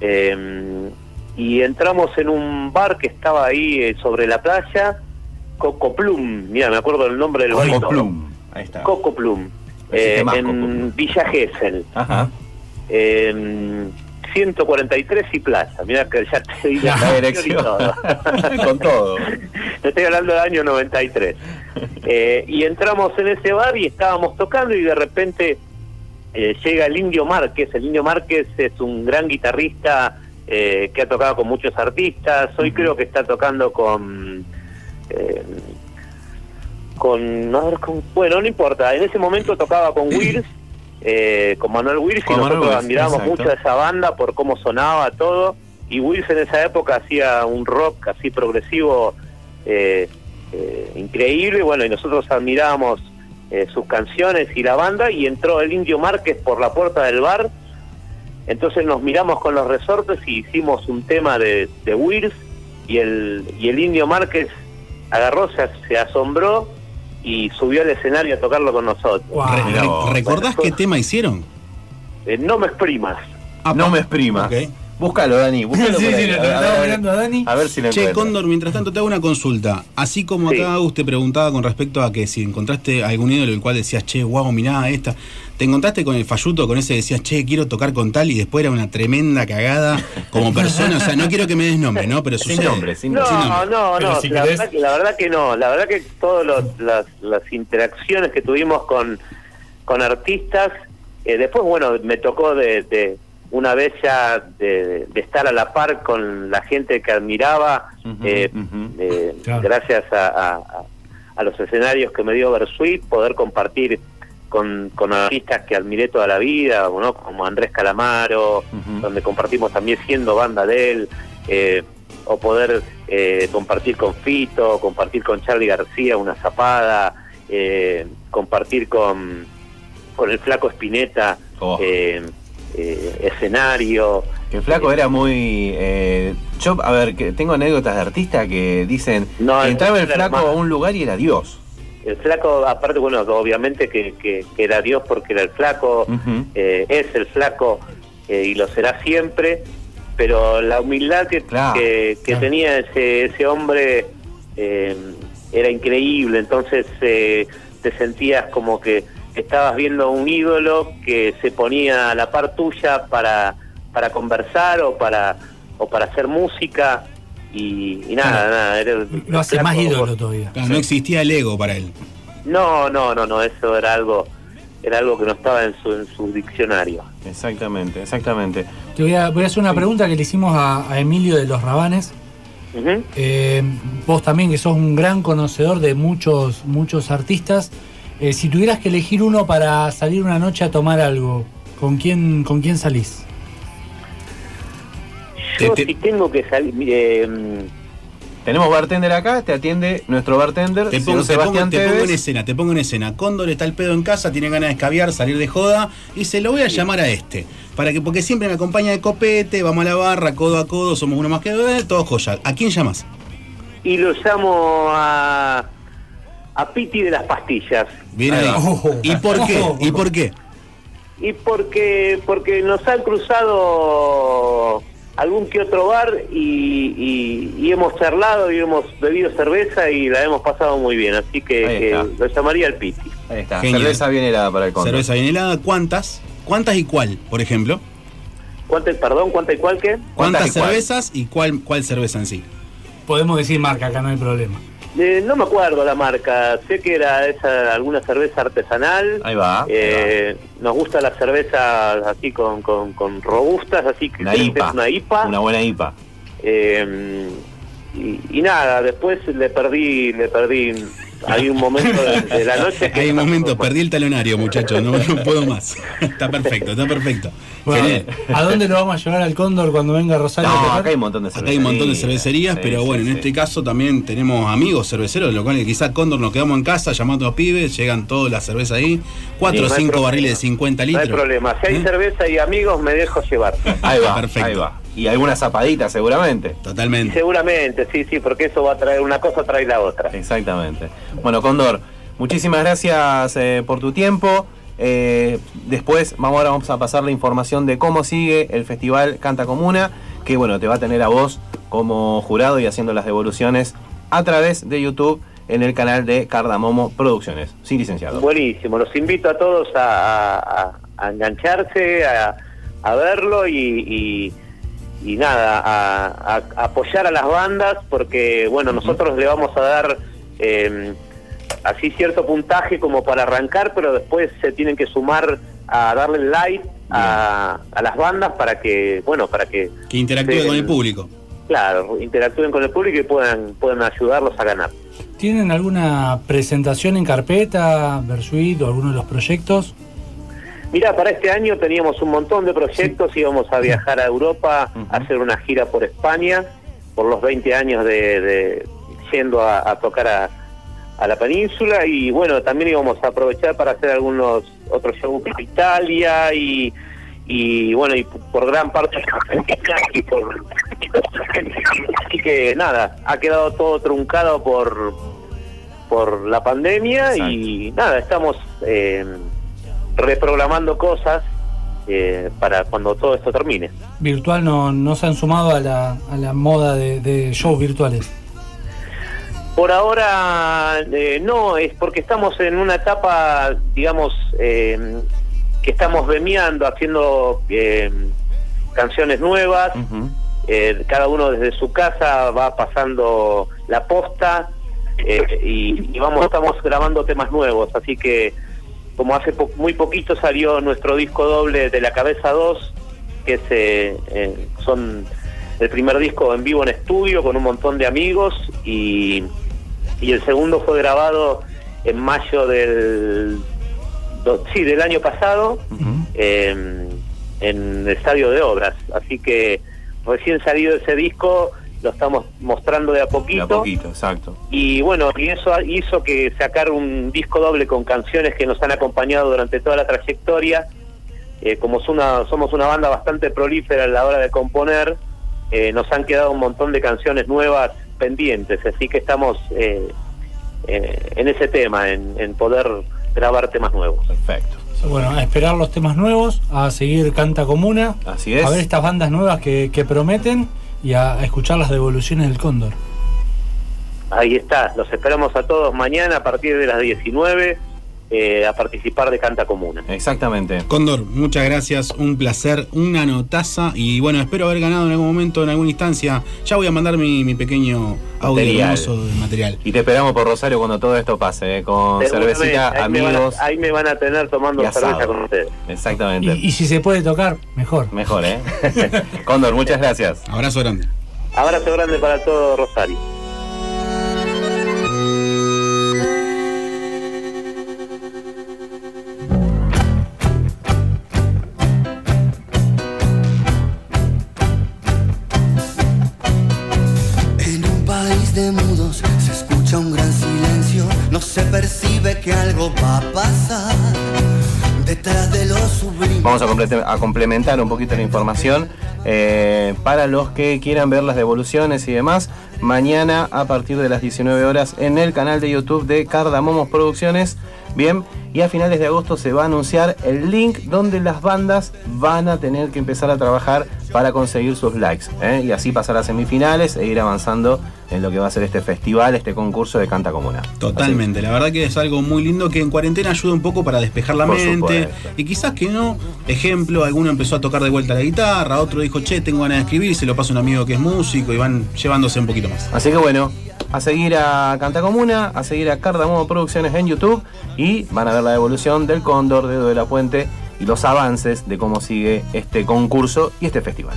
eh, y entramos en un bar que estaba ahí eh, sobre la playa, Coco Plum, mira, me acuerdo el nombre del bar. y Coco. Plum, ahí está. Coco Plum, eh, en. Villa Gesell. Ajá. Eh, 143 y Plaza, mira que ya te di La la dirección. todo. Con todo. Te estoy hablando del año 93. Eh, y entramos en ese bar y estábamos tocando y de repente eh, llega el Indio Márquez. El Indio Márquez es un gran guitarrista eh, que ha tocado con muchos artistas. Hoy creo que está tocando con... eh, con, a ver, con- bueno, no importa. En ese momento tocaba con Wills, eh, con Manuel Wills, y nosotros admiramos exacto. mucho a esa banda por cómo sonaba todo. Y Wills en esa época hacía un rock así progresivo increíble. Bueno, y nosotros admirábamos eh, sus canciones y la banda. Y entró el Indio Márquez por la puerta del bar. Entonces nos miramos con los resortes y hicimos un tema de, de Wills. Y el, y el Indio Márquez agarró, se, se asombró y subió al escenario a tocarlo con nosotros. Re- re- ¿Recordás qué tema hicieron? Eh, no me exprimas. No me exprimas. Búscalo, Dani. Búscalo Sí, sí, lo- A lo ver, estaba a ver. mirando a Dani. A ver si lo Che, encuentro. Cóndor, mientras tanto te hago una consulta. Así como acá Agus te preguntaba con respecto a que si encontraste algún ídolo el cual decías, che, wow, mirá esta. ¿Te encontraste con el falluto, con ese que decías, che, quiero tocar con tal y después era una tremenda cagada como persona? O sea, no quiero que me des nombre, ¿no? Pero Sin sucede. nombre, sin No, nombre. no, no, si la, querés- verdad que, la verdad que no, la verdad que todas las, las interacciones que tuvimos con, con artistas, eh, después bueno, me tocó de, de una vez ya de, de estar a la par con la gente que admiraba, eh, eh, Claro. gracias a, a- los escenarios que me dio Versuit, poder compartir con, con artistas que admiré toda la vida, ¿no? como Andrés Calamaro, donde compartimos también siendo banda de él, eh, o poder eh, compartir con Fito, compartir con Charlie García una zapada, eh, compartir con, con el flaco Espineta eh, eh, escenario. El flaco era muy. eh, yo, a ver, que tengo anécdotas de artistas que dicen. No, que entraba el flaco a un lugar y era Dios. El flaco, aparte, bueno, obviamente que, que- que era Dios porque era el flaco, eh, es el flaco eh, y lo será siempre, pero la humildad que, Claro, que, que claro. tenía ese, ese hombre eh, era increíble, entonces eh, te sentías como que estabas viendo un ídolo que se ponía a la par tuya para, para conversar o para, o para hacer música y, y nada, nada. Era, Lo hace más ídolo todavía. Claro, no existía el ego para él. no, no, no, no, eso era algo, era algo que no estaba en su, en su diccionario. Exactamente, exactamente. Te voy a, voy a hacer una pregunta que le hicimos a, a Emilio de los Rabanes. Eh, vos también, que sos un gran conocedor de muchos, muchos artistas, Eh, si tuvieras que elegir uno para salir una noche a tomar algo, ¿con quién, con quién salís? Yo si tengo que salir... eh, Tenemos bartender acá, te atiende nuestro bartender, Te pongo, te, pongo, Sebastián te pongo en escena, te pongo en escena. Cóndor está al pedo en casa, tiene ganas de escabiar, salir de joda, y se lo voy a llamar a este. Para que, porque siempre me acompaña de copete, vamos a la barra, codo a codo, somos uno más que dos, todo joya. ¿A quién llamas? y lo llamo a... A Piti de las pastillas. Bien ahí. ¿Y por qué? ¿Y por qué? Y porque porque nos han cruzado algún que otro bar y, y- y hemos charlado y hemos bebido cerveza y la hemos pasado muy bien. Así que, lo llamaría el Piti. Ahí está, Genial. cerveza bien helada para el Cóndor. Cerveza bien helada, ¿cuántas? ¿Cuántas y cuál, por ejemplo? ¿Cuánto, perdón, cuánto y cuál qué? ¿Cuántas y cuál? cervezas y cuál, cuál cerveza en sí? Podemos decir marca, acá no hay problema. Eh, no me acuerdo la marca, sé que era esa alguna cerveza artesanal. Ahí va. Eh, nos gusta la cerveza así con, con, con robustas, así que Una IPA. es una IPA. Una buena IPA. Eh, y, y nada, después le perdí, le perdí. Hay un momento de, de la noche que Hay un momento, perdí el talonario, muchachos, no, no puedo más. Está perfecto, está perfecto. Bueno, Genial. ¿A dónde lo vamos a llevar al Cóndor cuando venga Rosario? No, acá hay un montón de Acá cervecerías. hay un montón de cervecerías, Sí, pero sí, bueno, en sí. este caso también tenemos amigos cerveceros, de lo cual quizás Cóndor nos quedamos en casa llamando a pibes, llegan todas las cervezas ahí, cuatro o no cinco barriles de 50 no litros. hay problema. Si hay ¿Eh? cerveza y amigos, me dejo llevar. Ahí va, Perfecto. ahí va. Y alguna zapadita seguramente. Totalmente. Seguramente, sí, sí, porque eso va a traer una cosa, trae la otra. Exactamente. Bueno, Cóndor, muchísimas gracias eh, por tu tiempo. Eh, después vamos, ahora vamos a pasar la información de cómo sigue el festival Canta Comuna, que bueno, te va a tener a vos como jurado y haciendo las devoluciones a través de YouTube en el canal de Cardamomo Producciones. Sí, licenciado. Buenísimo, los invito a todos a, a- a engancharse, a, a verlo y, y- y nada, a, a- a apoyar a las bandas porque, bueno, nosotros le vamos a dar eh, así cierto puntaje como para arrancar, pero después se tienen que sumar a darle like a, a las bandas para que, bueno, para que, Que interactúe Sí, con el el- público. claro, interactúen con el público y puedan, puedan ayudarlos a ganar. ¿Tienen alguna presentación en carpeta, Versuit o alguno de los proyectos? Mira, para este año teníamos un montón de proyectos, íbamos a viajar a Europa, a hacer una gira por España, por los 20 años de, de yendo a, a tocar a, a la península y bueno, también íbamos a aprovechar para hacer algunos otros shows en Italia y, y bueno, y por gran parte y por... Así que nada, ha quedado todo truncado por, por la pandemia y nada, estamos... eh, reprogramando cosas eh, para cuando todo esto termine. Virtual no, no se han sumado a la, a la moda de, de shows virtuales. Por ahora eh, no, es porque estamos en una etapa, digamos, eh, que estamos vemeando, haciendo eh, canciones nuevas, eh, cada uno desde su casa va pasando la posta eh, y, y vamos, estamos grabando temas nuevos, así que como hace po- muy poquito salió nuestro disco doble de La Cabeza 2, que es, eh, eh, son el primer disco en vivo en estudio con un montón de amigos y, y el segundo fue grabado en mayo del do- sí, del año pasado eh, en el Estadio de Obras. Así que recién salido ese disco lo estamos mostrando de a De poquito. a poquito, exacto. Y bueno, y eso hizo que sacar un disco doble con canciones que nos han acompañado durante toda la trayectoria. Eh, como es una, somos una banda bastante prolífera a la hora de componer, eh, nos han quedado un montón de canciones nuevas pendientes, así que estamos eh, eh, en ese tema, en, en poder grabar temas nuevos. Perfecto. Bueno, a esperar los temas nuevos, a seguir Canta Comuna, Así es. a ver estas bandas nuevas que, que prometen y a, escuchar las devoluciones del Cóndor. Ahí está, los esperamos a todos mañana a partir de las 19 eh, a participar de Canta Comuna. Exactamente. Cóndor, muchas gracias, un placer, una notaza y bueno, espero haber ganado en algún momento, en alguna instancia. Ya voy a mandar mi, mi pequeño audio Material. hermoso de material. Y te esperamos por Rosario cuando todo esto pase, eh, con Seguramente, cervecita, ahí me van a- amigos. ahí me van a tener tomando cerveza con ustedes. Exactamente. Y, y si se puede tocar, mejor. Mejor, ¿eh? Cóndor, muchas gracias. Abrazo grande. Abrazo grande para todo Rosario. Vamos a, complementar un poquito la información eh, para los que quieran ver las devoluciones y demás. Mañana a partir de las 19 horas en el canal de YouTube de Cardamomos Producciones. Bien, y a finales de agosto se va a anunciar el link donde las bandas van a tener que empezar a trabajar para conseguir sus likes. ¿eh? Y así pasar a semifinales e ir avanzando en lo que va a ser este festival, este concurso de Canta Comuna. Totalmente, la verdad que es algo muy lindo que en cuarentena ayuda un poco para despejar la Por mente. supuesto. Y quizás que no, ejemplo, alguno empezó a tocar de vuelta la guitarra, otro dijo, che, tengo ganas de escribir, se lo pasa a un amigo que es músico y van llevándose un poquito más. Así que bueno, a seguir a Canta Comuna, a seguir a Cardamomo Producciones en YouTube y van a ver la evolución del Cóndor, de la Puente y los avances de cómo sigue este concurso y este festival.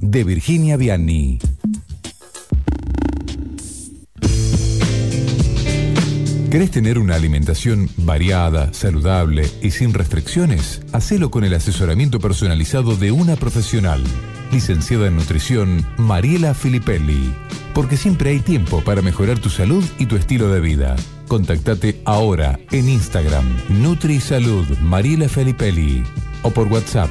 de Virginia Vianney. ¿Querés tener una alimentación variada, saludable y sin restricciones? Hacelo con el asesoramiento personalizado de una profesional, licenciada en nutrición Mariela Filippelli. Porque siempre hay tiempo para mejorar tu salud y tu estilo de vida. Contactate ahora en Instagram NutriSalud Mariela Filippelli o por WhatsApp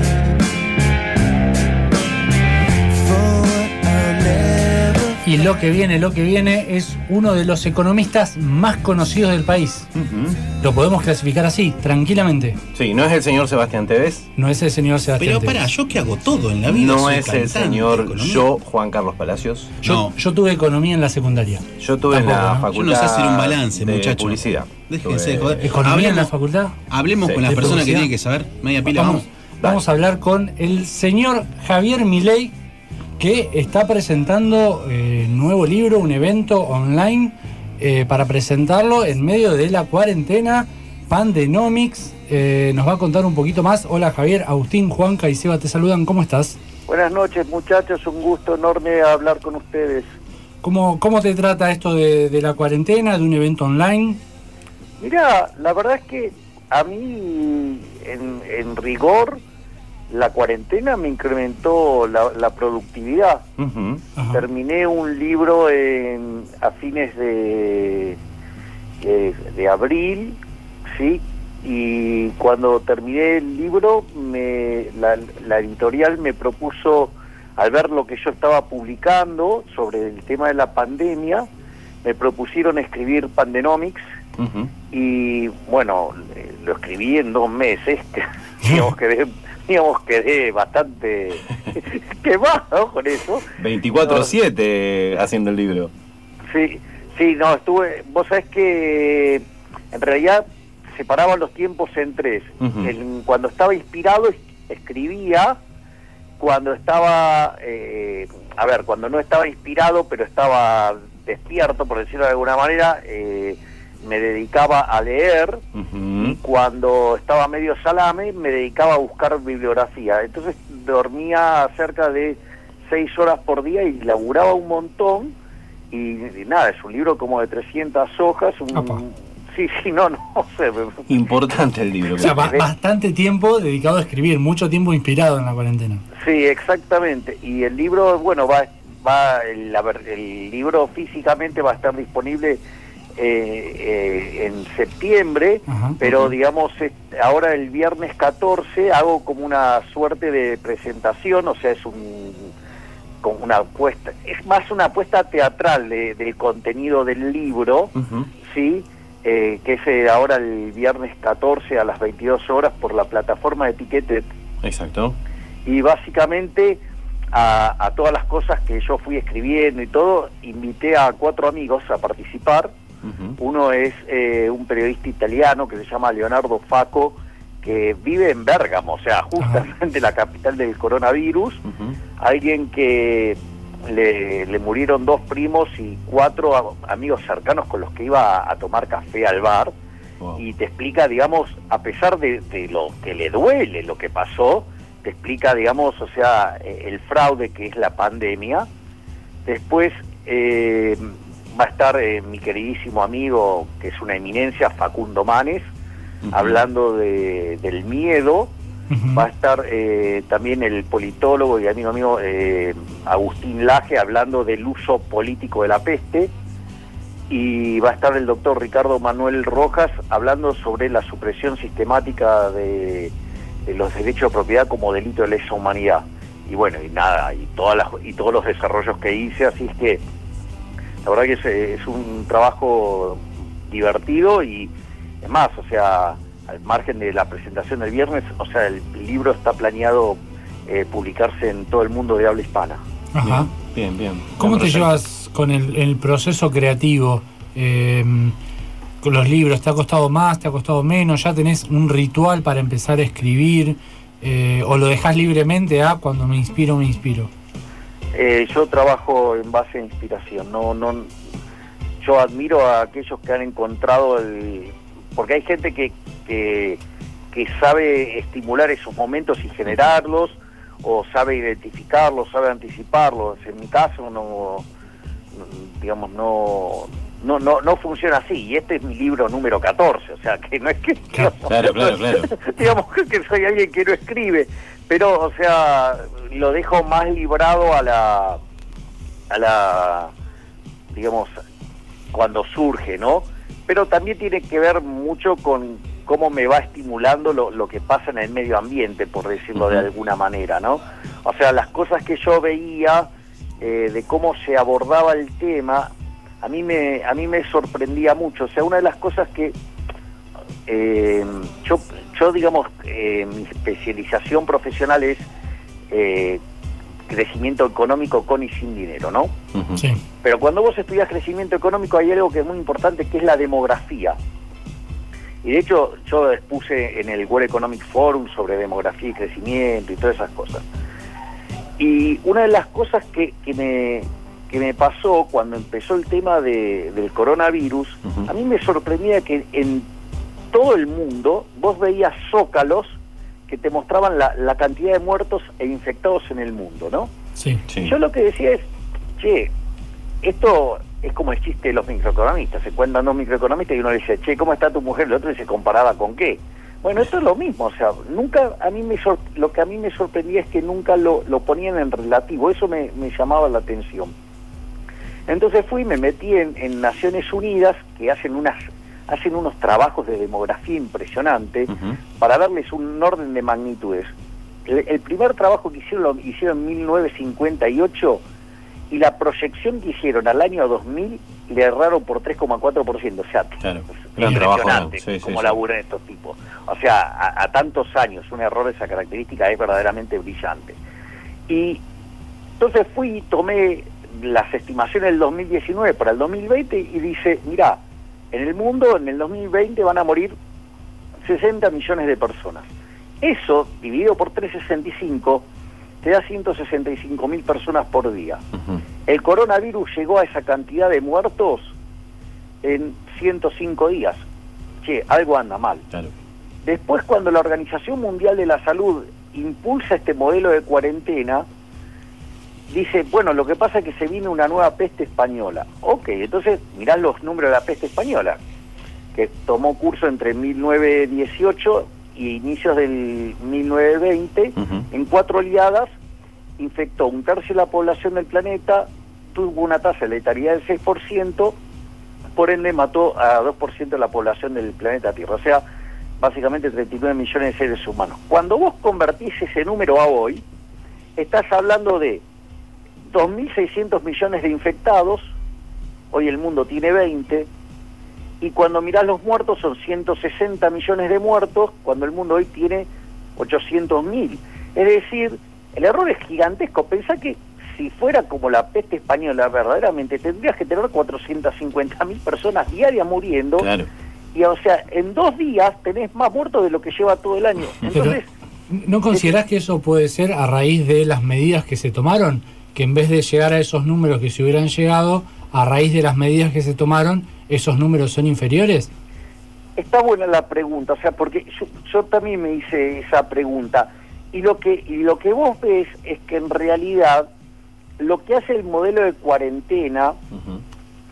Y lo que viene, lo que viene es uno de los economistas más conocidos del país. Lo podemos clasificar así, tranquilamente. Sí, no es el señor Sebastián Tevez. No es el señor Sebastián. Pero para, yo que hago todo en la vida. No es el señor yo, Juan Carlos Palacios. Yo, yo tuve economía en la secundaria. Yo tuve en la ¿no? facultad Yo no sé hacer un balance, de muchacho. publicidad. Déjense de joder. ¿Economía en la Hablemos- facultad? Hablemos Sí. con las ¿De personas que tienen que saber. Media pila, Vamos, vamos. vamos a hablar con el señor Javier Milei, que está presentando eh, nuevo libro, un evento online eh, para presentarlo en medio de la cuarentena. Pandenomics eh, nos va a contar un poquito más. Hola Javier, Agustín, Juanca y Seba te saludan. ¿Cómo estás? Buenas noches muchachos, un gusto enorme hablar con ustedes. ¿Cómo, cómo te trata esto de, de la cuarentena, de un evento online? Mirá, la verdad es que a mí, en, en rigor, la cuarentena me incrementó la, la productividad. Terminé un libro en, a fines de, de, de abril, ¿sí? Y cuando terminé el libro, me, la, la editorial me propuso, al ver lo que yo estaba publicando sobre el tema de la pandemia, me propusieron escribir Pandenomics y bueno, eh, lo escribí en dos meses, digamos quedé, digamos quedé bastante quemado con eso. 24-7 haciendo el libro. Sí, sí, no, estuve, vos sabés que en realidad separaban los tiempos en tres. El- cuando estaba inspirado es- escribía, cuando estaba, eh, a ver, cuando no estaba inspirado pero estaba despierto, por decirlo de alguna manera, eh, me dedicaba a leer y cuando estaba medio salame me dedicaba a buscar bibliografía. Entonces dormía cerca de seis horas por día y laburaba un montón y, y nada, es un libro como de 300 hojas. Un, sí, sí, no, no sé. Importante el libro. O sea, bastante tiempo dedicado a escribir, mucho tiempo inspirado en la cuarentena. Sí, exactamente. Y el libro, bueno, va, va el, el libro físicamente va a estar disponible eh, eh, en septiembre, Ajá. pero digamos, ahora el viernes 14 hago como una suerte de presentación, o sea, es un como una apuesta, es más una apuesta teatral de- del contenido del libro, sí, eh, que es eh, ahora el viernes 14 a las 22 horas por la plataforma de Exacto. y básicamente a, a todas las cosas que yo fui escribiendo y todo, invité a cuatro amigos a participar. Uno es eh, un periodista italiano que se llama Leonardo Faco, que vive en Bérgamo, o sea, justamente la capital del coronavirus. Alguien que le, le murieron dos primos y cuatro amigos cercanos con los que iba a, tomar café al bar. y te explica, digamos, a pesar de, de lo que le duele lo que pasó, te explica, digamos, o sea, eh, el fraude que es la pandemia. Después eh, va a estar eh, mi queridísimo amigo, que es una eminencia, Facundo Manes, hablando de, del miedo. Va a estar eh, también el politólogo y amigo mío eh, Agustín Laje hablando del uso político de la peste. Y va a estar el doctor Ricardo Manuel Rojas hablando sobre la supresión sistemática de, de los derechos de propiedad como delito de lesa humanidad. Y bueno, y nada, y, todas las, y todos los desarrollos que hice, así es que la verdad que es, es un trabajo divertido y es más, o sea, al margen de la presentación del viernes, o sea, el libro está planeado eh, publicarse en todo el mundo de habla hispana. Ajá. Bien, bien. ¿Cómo te Perfecto. llevas con el, el proceso creativo? Eh, con los libros, ¿te ha costado más, te ha costado menos? ¿Ya tenés un ritual para empezar a escribir? Eh, ¿O lo dejás libremente a cuando me inspiro, me inspiro? Eh, yo trabajo en base a inspiración, no, no, yo admiro a aquellos que han encontrado el, porque hay gente que, que, que sabe estimular esos momentos y generarlos, o sabe identificarlos, sabe anticiparlos. En mi caso no, no, digamos, no, no, no, no funciona así. Y este es mi libro número 14, o sea que no es que Claro, claro, claro. digamos que soy alguien que no escribe, pero o sea, lo dejo más librado a la a la digamos cuando surge, ¿no? Pero también tiene que ver mucho con cómo me va estimulando lo, lo que pasa en el medio ambiente, por decirlo de alguna manera, ¿no? O sea, las cosas que yo veía eh, de cómo se abordaba el tema, a mí me a mí me sorprendía mucho. O sea, una de las cosas que eh, yo, yo, digamos, eh, mi especialización profesional es eh, crecimiento económico con y sin dinero, ¿no? Sí. Pero cuando vos estudias crecimiento económico hay algo que es muy importante, que es la demografía. Y de hecho yo expuse en el World Economic Forum sobre demografía y crecimiento y todas esas cosas. Y una de las cosas que, que me, que me pasó cuando empezó el tema de- del coronavirus, a mí me sorprendía que en todo el mundo vos veías zócalos que te mostraban la, la cantidad de muertos e infectados en el mundo, ¿no? Sí. Sí. Yo lo que decía es, che, esto es como el chiste de los microeconomistas. Se cuentan dos microeconomistas y uno le dice, che, ¿cómo está tu mujer? El otro dice, ¿comparada con qué? Bueno, esto es lo mismo. O sea, nunca, a mí me sor- lo que a mí me sorprendía es que nunca lo, lo ponían en relativo. Eso me, me llamaba la atención. Entonces fui y me metí en, en Naciones Unidas, que hacen unas hacen unos trabajos de demografía impresionantes Ujú. para darles un orden de magnitudes. El, el primer trabajo que hicieron lo hicieron en 1958 y la proyección que hicieron al año 2000 le erraron por 3,4%. O sea, Claro. trabajo, impresionante ¿no? Sí, sí, cómo sí. laburan estos tipos. O sea, a, a tantos años un error de esa característica es verdaderamente brillante. Y entonces fui y tomé las estimaciones del 2019 para el 2020 y dice, mira, en el mundo en el 2020 van a morir 60 millones de personas. Eso, dividido por 365, te da 165 mil personas por día. El coronavirus llegó a esa cantidad de muertos en 105 días. Che, algo anda mal. Claro. Después, cuando la Organización Mundial de la Salud impulsa este modelo de cuarentena, dice, bueno, lo que pasa es que se viene una nueva peste española. Ok, entonces mirá los números de la peste española, que tomó curso entre 1918 y inicios del 1920, Ujú. en cuatro oleadas, infectó un tercio de la población del planeta, tuvo una tasa de letalidad del 6%, por ende mató a 2% de la población del planeta Tierra, o sea, básicamente 39 millones de seres humanos. Cuando vos convertís ese número a hoy, estás hablando de 2.600 millones de infectados, hoy el mundo tiene 20, y cuando mirás los muertos son 160 millones de muertos, cuando el mundo hoy tiene 800 mil. Es decir, el error es gigantesco. Pensá que si fuera como la peste española verdaderamente, tendrías que tener 450 mil personas diarias muriendo, Claro. y o sea, en dos días tenés más muertos de lo que lleva todo el año. Entonces, ¿No considerás que eso puede ser a raíz de las medidas que se tomaron? Que en vez de llegar a esos números que se hubieran llegado, a raíz de las medidas que se tomaron, esos números son inferiores? está buena la pregunta, o sea, porque yo, yo también me hice esa pregunta. Y lo que y lo que vos ves es que en realidad lo que hace el modelo de cuarentena,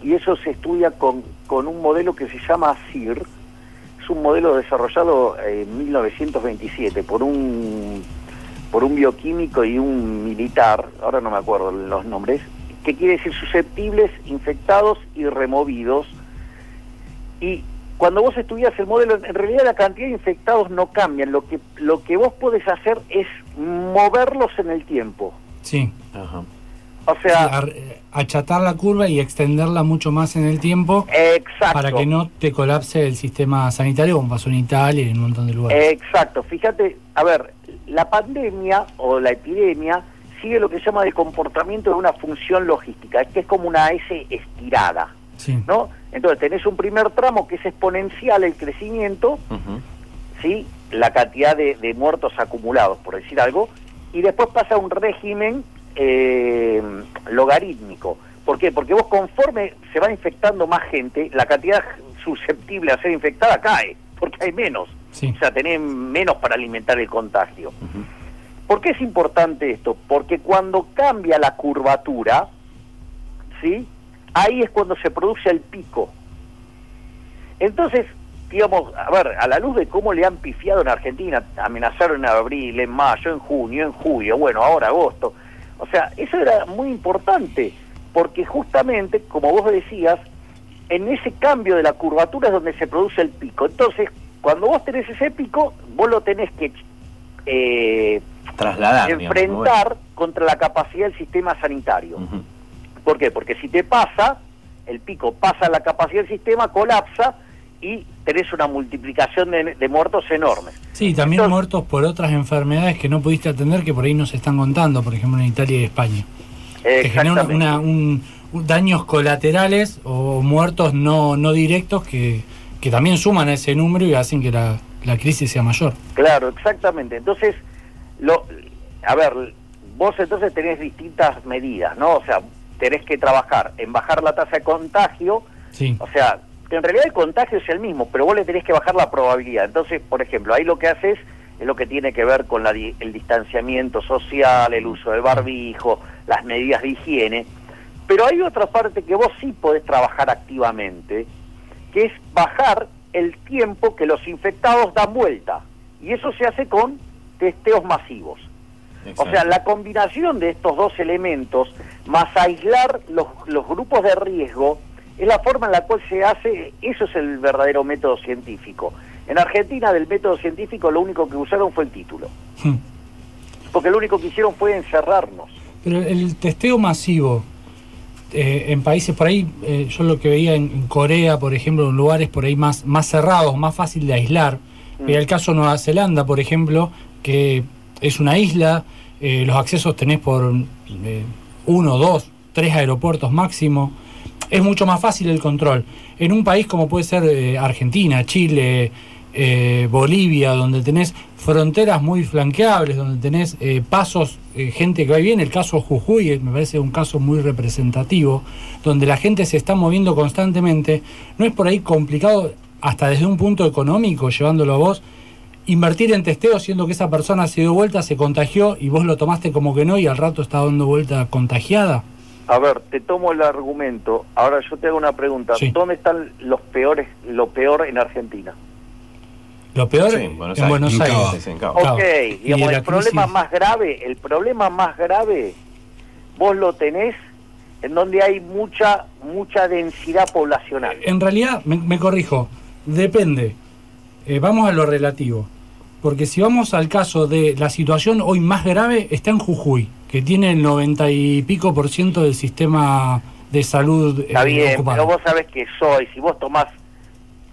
y eso se estudia con, con un modelo que se llama CIR, es un modelo desarrollado en 1927 por un por un bioquímico y un militar, ahora no me acuerdo los nombres, que quiere decir susceptibles, infectados y removidos. Y cuando vos estudias el modelo, en realidad la cantidad de infectados no cambian, lo que, lo que vos podés hacer es moverlos en el tiempo. Sí. O sea, Sí, eh, achatar la curva y extenderla mucho más en el tiempo exacto. para que no te colapse el sistema sanitario como pasó en Italia y en un montón de lugares. Exacto, fíjate, a ver, la pandemia o la epidemia sigue lo que se llama el comportamiento de una función logística, que es como una S estirada, Sí. ¿no? Entonces tenés un primer tramo que es exponencial el crecimiento, ¿sí? La cantidad de, de muertos acumulados, por decir algo, y después pasa a un régimen eh, logarítmico. ¿Por qué? Porque vos conforme se va infectando más gente, la cantidad susceptible a ser infectada cae, porque hay menos. Sí. O sea, tenés menos para alimentar el contagio. ¿Por qué es importante esto? Porque cuando cambia la curvatura, ¿sí? Ahí es cuando se produce el pico. Entonces, digamos, a ver, a la luz de cómo le han pifiado en Argentina, amenazaron en abril, en mayo, en junio, en julio, bueno, ahora agosto. O sea, eso era muy importante, porque justamente, como vos decías, en ese cambio de la curvatura es donde se produce el pico. Entonces, cuando vos tenés ese pico, vos lo tenés que eh, Trasladar. digamos, enfrentar contra la capacidad del sistema sanitario. ¿Por qué? Porque si te pasa, el pico pasa a la capacidad del sistema, colapsa y tenés una multiplicación de, de muertos enormes. Sí, también muertos por otras enfermedades que no pudiste atender que por ahí nos están contando, por ejemplo en Italia y España. Que generan una, Exactamente. una- un- un- daños colaterales o muertos no, no directos que, que también suman a ese número y hacen que la, la crisis sea mayor. Claro, exactamente. Entonces, lo, a ver, vos entonces tenés distintas medidas, ¿no? O sea, tenés que trabajar en bajar la tasa de contagio, Sí. o sea, que en realidad el contagio es el mismo, pero vos le tenés que bajar la probabilidad. Entonces, por ejemplo, ahí lo que haces es lo que tiene que ver con la di- el distanciamiento social, el uso del barbijo, las medidas de higiene. Pero hay otra parte que vos sí podés trabajar activamente, que es bajar el tiempo que los infectados dan vuelta. Y eso se hace con testeos masivos. O sea, la combinación de estos dos elementos, más aislar los, los grupos de riesgo, es la forma en la cual se hace, eso es el verdadero método científico. En Argentina del método científico lo único que usaron fue el título, Hmm. porque lo único que hicieron fue encerrarnos. Pero el testeo masivo eh, en países por ahí, eh, yo lo que veía en, en Corea, por ejemplo, en lugares por ahí más, más cerrados, más fácil de aislar. Veía el caso de Nueva Zelanda, por ejemplo, que es una isla, eh, los accesos tenés por uno, dos, tres aeropuertos máximo. Es mucho más fácil el control. En un país como puede ser Argentina, Chile, eh, Bolivia, donde tenés fronteras muy flanqueables, donde tenés eh, pasos, eh, gente que va y viene, el caso Jujuy eh, me parece un caso muy representativo, donde la gente se está moviendo constantemente, no es por ahí complicado, hasta desde un punto económico, llevándolo a vos, invertir en testeo siendo que esa persona se dio vuelta, se contagió y vos lo tomaste como que no y al rato está dando vuelta contagiada. A ver, te tomo el argumento. Ahora yo te hago una pregunta. Sí. ¿Dónde están los peores, lo peor en Argentina? Lo peor Sí, en en Buenos Buenos, Aires. En. Ok, Y digamos, el problema crisis- más grave, el problema más grave, vos lo tenés en donde hay mucha, mucha densidad poblacional. En realidad, me, me corrijo, depende. Eh, vamos a lo relativo. Porque si vamos al caso de la situación hoy más grave, está en Jujuy, que tiene el 90 y pico por ciento del sistema de salud eh, Está bien, ocupado. pero vos sabés que soy, si vos tomás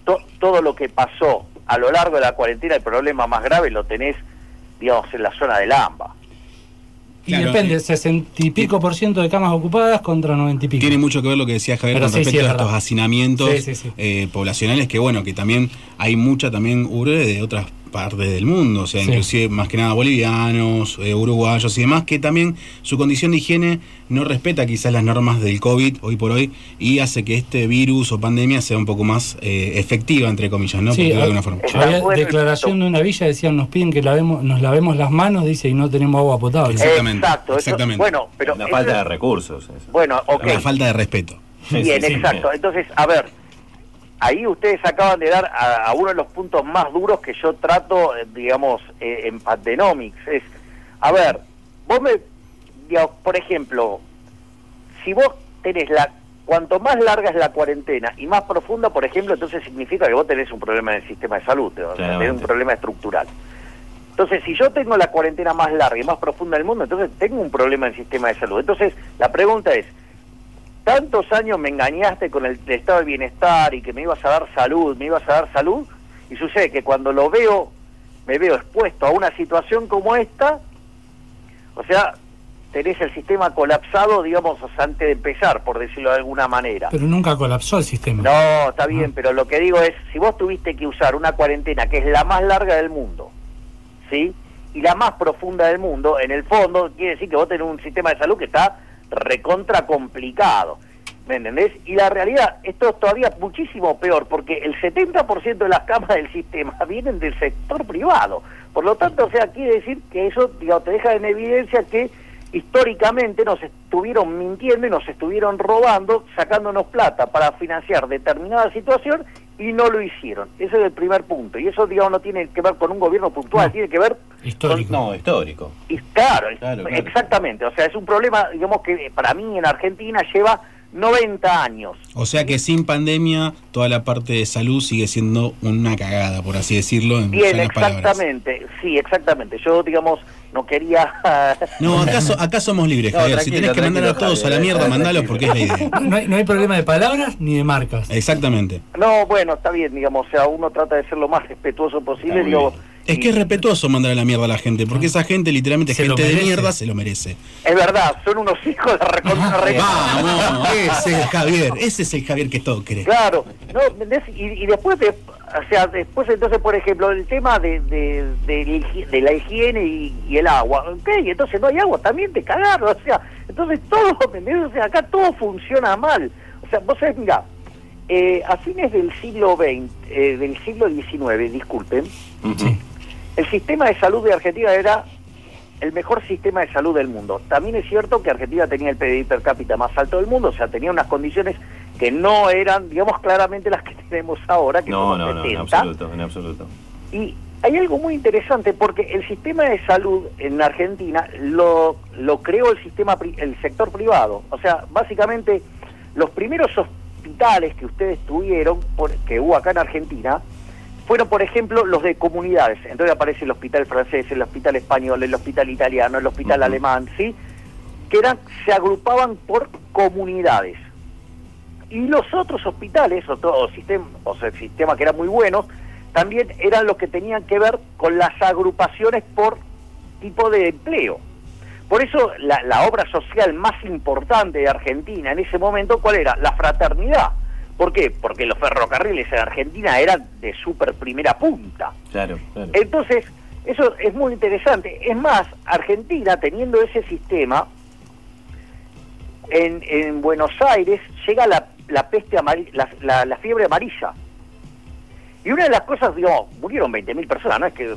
to- todo lo que pasó a lo largo de la cuarentena, el problema más grave lo tenés, digamos, en la zona del AMBA. Y depende, 60 y pico por ciento de camas ocupadas contra 90 y pico. Tiene mucho que ver lo que decía Javier Pero con sí, respecto sí, es a estos hacinamientos Sí, sí, sí. eh, poblacionales, que bueno, que también hay mucha también urbe de otras partes del mundo, o sea, Sí. inclusive más que nada bolivianos, eh, uruguayos y demás, que también su condición de higiene no respeta quizás las normas del COVID hoy por hoy y hace que este virus o pandemia sea un poco más eh, efectiva, entre comillas, ¿no? Sí, de alguna forma. había declaración de una villa, decían, nos piden que lavemos, nos lavemos las manos, dice, y no tenemos agua potable. Exacto, eso- bueno, pero Una falta es- de recursos. Bueno, ok. Una falta de respeto. Bien, exacto. Entonces, a ver, ahí ustedes acaban de dar a, a uno de los puntos más duros que yo trato, eh, digamos, eh, en Pandenomics. Es, a ver, vos me, digamos, por ejemplo, si vos tenés la, cuanto más larga es la cuarentena y más profunda, por ejemplo, entonces significa que vos tenés un problema en el sistema de salud, o sea, tenés un problema estructural. Entonces, si yo tengo la cuarentena más larga y más profunda del mundo, entonces tengo un problema en el sistema de salud. Entonces, la pregunta es, tantos años me engañaste con el, estado de bienestar y que me ibas a dar salud, me ibas a dar salud, y sucede que cuando lo veo, me veo expuesto a una situación como esta, o sea, tenés el sistema colapsado, digamos, antes de empezar, por decirlo de alguna manera. Pero nunca colapsó el sistema. No, está bien, pero lo que digo es, si vos tuviste que usar una cuarentena que es la más larga del mundo, ¿sí? Y la más profunda del mundo, en el fondo, quiere decir que vos tenés un sistema de salud que está recontra complicado. ¿Me entendés? Y la realidad, esto es todavía muchísimo peor, porque el 70% de las camas del sistema vienen del sector privado. Por lo tanto, o sea, quiere decir que eso, digamos, te deja en evidencia que históricamente nos estuvieron mintiendo y nos estuvieron robando, sacándonos plata para financiar determinada situación y no lo hicieron. Ese es el primer punto. Y eso, digamos, no tiene que ver con un gobierno puntual, tiene que ver Histórico. No, histórico. y claro, Claro, claro. exactamente. O sea, es un problema, digamos, que para mí en Argentina lleva 90 años. O sea que sin pandemia, toda la parte de salud sigue siendo una cagada, por así decirlo, en Bien, palabras. exactamente. Sí, exactamente. Yo, digamos, no quería... No, acá, so- acá somos libres, No, Javier. Si tenés que mandar a todos a la mierda, mandalos porque es la idea. No hay, no hay problema de palabras ni de marcas. Exactamente. No, bueno, está bien, digamos, o sea, uno trata de ser lo más respetuoso posible, digo, Es que es respetuoso mandar a la mierda a la gente, porque esa gente, literalmente, gente de mierda, se lo merece. es verdad, son unos hijos de recontra re- Vamos, ese es el Javier, ese es el Javier que todo cree. Claro, no, y, y después de, o sea, después entonces, por ejemplo, el tema de, de, de, la higi- de la higiene y, y el agua, ok, entonces no hay agua, también te cagaron, o sea, entonces todo. O sea, acá todo funciona mal, o sea, vos sabés, mira, eh, a fines del siglo XX, eh, del siglo XIX, disculpen, el sistema de salud de Argentina era el mejor sistema de salud del mundo. También es cierto que Argentina tenía el PDI per cápita más alto del mundo, o sea, tenía unas condiciones que no eran, digamos, claramente las que tenemos ahora, que No, no, no, en 70. absoluto, en absoluto. Y hay algo muy interesante porque el sistema de salud en Argentina lo, lo creó el sistema el sector privado. O sea, básicamente los primeros hospitales que ustedes tuvieron, por- que hubo acá en Argentina, fueron, por ejemplo, los de comunidades. Entonces aparece el hospital francés, el hospital español, el hospital italiano, el hospital alemán, ¿sí? Que eran, se agrupaban por comunidades. Y los otros hospitales, o, todo, sistema, o sea, sistemas que eran muy buenos, también eran los que tenían que ver con las agrupaciones por tipo de empleo. Por eso la, la obra social más importante de Argentina en ese momento, ¿cuál era? La fraternidad. ¿Por qué? Porque los ferrocarriles en Argentina eran de súper primera punta. Claro, claro. Entonces, eso es muy interesante. Es más, Argentina, teniendo ese sistema, en, en Buenos Aires llega la, la peste amarilla, la, la- la fiebre amarilla. Y una de las cosas, digo, murieron 20.000 personas, no es que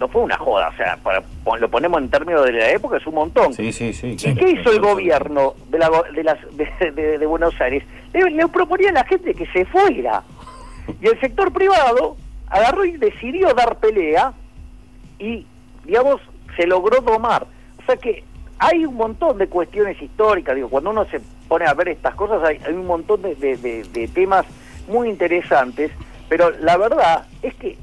no fue una joda, o sea, para- lo ponemos en términos de la época, es un montón. Sí, sí, sí. ¿Y claro. qué hizo el gobierno de, de, las, de Buenos Aires? Le, proponía a la gente que se fuera. Y el sector privado agarró y decidió dar pelea y, digamos, se logró domar. O sea que hay un montón de cuestiones históricas, digo, cuando uno se pone a ver estas cosas hay, un montón de- de temas muy interesantes, pero la verdad es que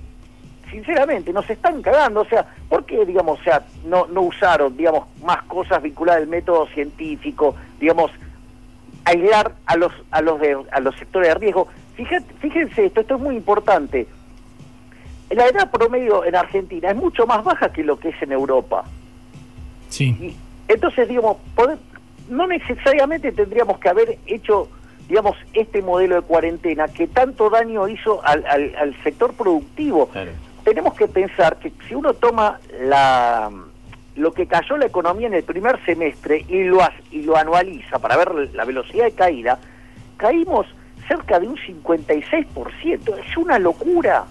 sinceramente nos están cagando, o sea, ¿por qué, digamos, o sea, no, no usaron, digamos, más cosas vinculadas al método científico, digamos, aislar a los a los de, a los sectores de riesgo? Fíjate, fíjense esto, esto es muy importante. La edad promedio en Argentina es mucho más baja que lo que es en Europa. Sí. Entonces, digamos, poder- no necesariamente tendríamos que haber hecho, digamos, este modelo de cuarentena que tanto daño hizo al, al- al sector productivo. tenemos que pensar que si uno toma la lo que cayó la economía en el primer semestre y lo, y lo anualiza para ver la velocidad de caída, caímos cerca de un 56%. Es una locura.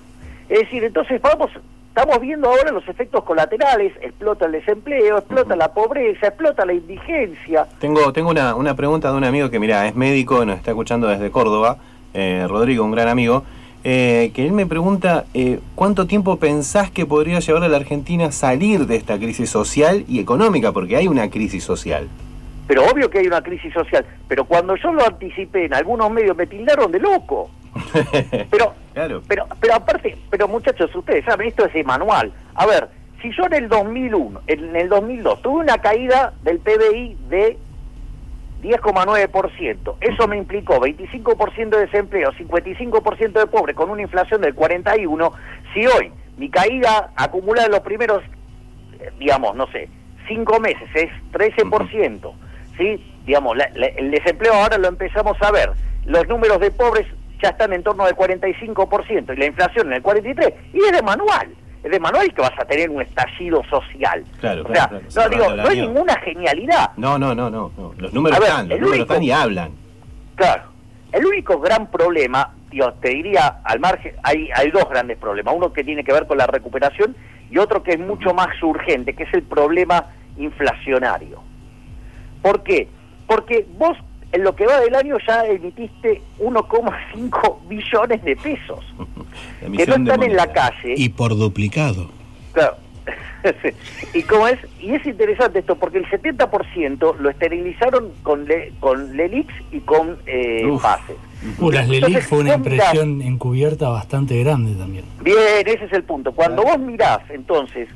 Es decir, entonces vamos, estamos viendo ahora los efectos colaterales, explota el desempleo, explota la pobreza, explota la indigencia. Tengo, tengo una, una pregunta de un amigo que, mira, es médico, nos está escuchando desde Córdoba, eh, Rodrigo, un gran amigo, eh, que él me pregunta, eh, ¿cuánto tiempo pensás que podría llevar a la Argentina a salir de esta crisis social y económica? Porque hay una crisis social. Pero obvio que hay una crisis social. Pero cuando yo lo anticipé en algunos medios me tildaron de loco. Pero, Claro. pero, pero aparte, pero muchachos, ustedes saben, esto es de manual. A ver, si yo en el 2001, en el 2002, tuve una caída del PBI de 10,9%, eso me implicó 25% de desempleo, 55% de pobres, con una inflación del 41%, si hoy mi caída acumulada en los primeros, eh, digamos, no sé, cinco meses es 13%, ¿sí? Digamos, la- la- el desempleo ahora lo empezamos a ver, los números de pobres ya están en torno del 45% y la inflación en el 43%, y es manual, de manual que vas a tener un estallido social. Claro, o claro, sea, claro, no digo, no hay ninguna genialidad, No, no, no, no, no. Los números ver, están, los números están y hablan. Claro. El único gran problema, yo te diría, al margen, hay, hay dos grandes problemas. Uno que tiene que ver con la recuperación y otro que es mucho más urgente, que es el problema inflacionario. ¿Por qué? Porque vos en lo que va del año ya emitiste 1,5 billones de pesos que no están en la calle. Y por duplicado. Claro. y como es y es interesante esto porque el 70% lo esterilizaron con le, con Lelix y con eh, Uf. Pases. Uh, las Lelic Entonces, fue una mirás- impresión encubierta bastante grande también. Bien, ese es el punto. Cuando vos mirás entonces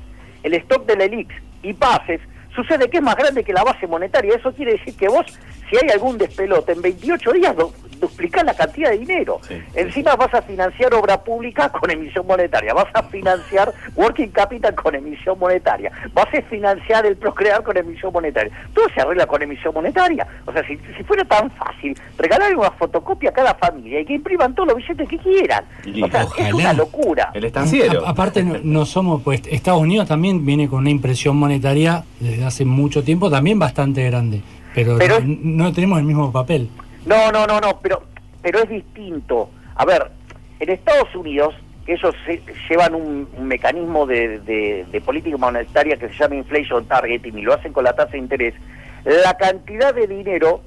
el stock de Lelix y Pases, sucede que es más grande que la base monetaria. Eso quiere decir que vos, si hay algún despelote, en 28 días du- duplicás la cantidad de dinero. Encima vas a financiar obra pública con emisión monetaria, vas a financiar working capital con emisión monetaria, vas a financiar el procrear con emisión monetaria. Todo se arregla con emisión monetaria. O sea, si, si fuera tan fácil, regalar una fotocopia a cada familia y que impriman todos los billetes que quieran. O sea, es una locura. El A- aparte no, no somos, pues Estados Unidos también viene con una impresión monetaria desde hace mucho tiempo, también bastante grande, pero, Pero- no, no tenemos el mismo papel. No, no, no, no, pero, pero es distinto. A ver, en Estados Unidos, ellos se- llevan un, un mecanismo de, de- de política monetaria que se llama inflation targeting y lo hacen con la tasa de interés, la cantidad de dinero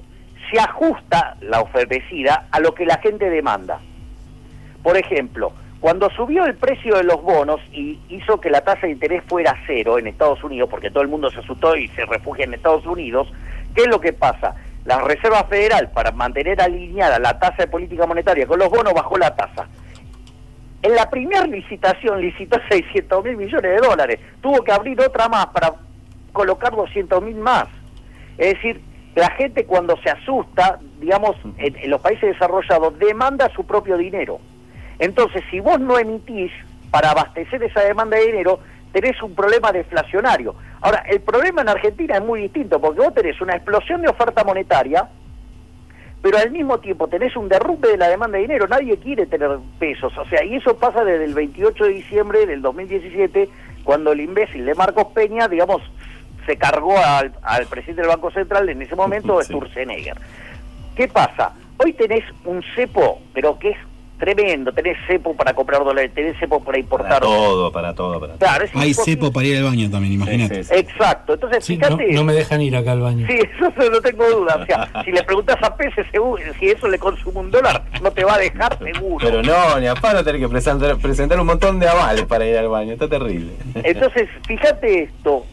se ajusta, la ofrecida, a lo que la gente demanda. Por ejemplo, cuando subió el precio de los bonos y hizo que la tasa de interés fuera cero en Estados Unidos, porque todo el mundo se asustó y se refugia en Estados Unidos, ¿qué es lo que pasa? La Reserva Federal, para mantener alineada la tasa de política monetaria con los bonos, bajó la tasa. En la primera licitación licitó 600 mil millones de dólares. Tuvo que abrir otra más para colocar 200 mil más. Es decir, la gente cuando se asusta, digamos, en, en los países desarrollados, demanda su propio dinero. Entonces, si vos no emitís para abastecer esa demanda de dinero, tenés un problema deflacionario. Ahora, el problema en Argentina es muy distinto, porque vos tenés una explosión de oferta monetaria, pero al mismo tiempo tenés un derrumbe de la demanda de dinero, nadie quiere tener pesos, o sea, y eso pasa desde el 28 de diciembre del 2017, cuando el imbécil de Marcos Peña, digamos, se cargó al, al presidente del Banco Central en ese momento, Sturzenegger. ¿Qué pasa? Hoy tenés un cepo, pero que es tremendo, tenés cepo para comprar dólares, tenés cepo para importar. Para todo, para todo, para todo. Claro, es Hay imposible. cepo para ir al baño también, imagínate. Exacto, entonces Sí, fíjate... no me dejan ir acá al baño. Sí, eso no tengo duda. O sea, si le preguntas a seguro, si eso le consume un dólar, no te va a dejar seguro. Pero no, ni a palo tener que presentar, presentar un montón de avales para ir al baño. Está terrible. Entonces, fíjate esto.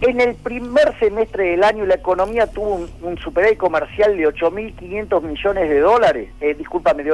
En el primer semestre del año la economía tuvo un, un superávit comercial de 8.500 millones de dólares, eh, discúlpame, de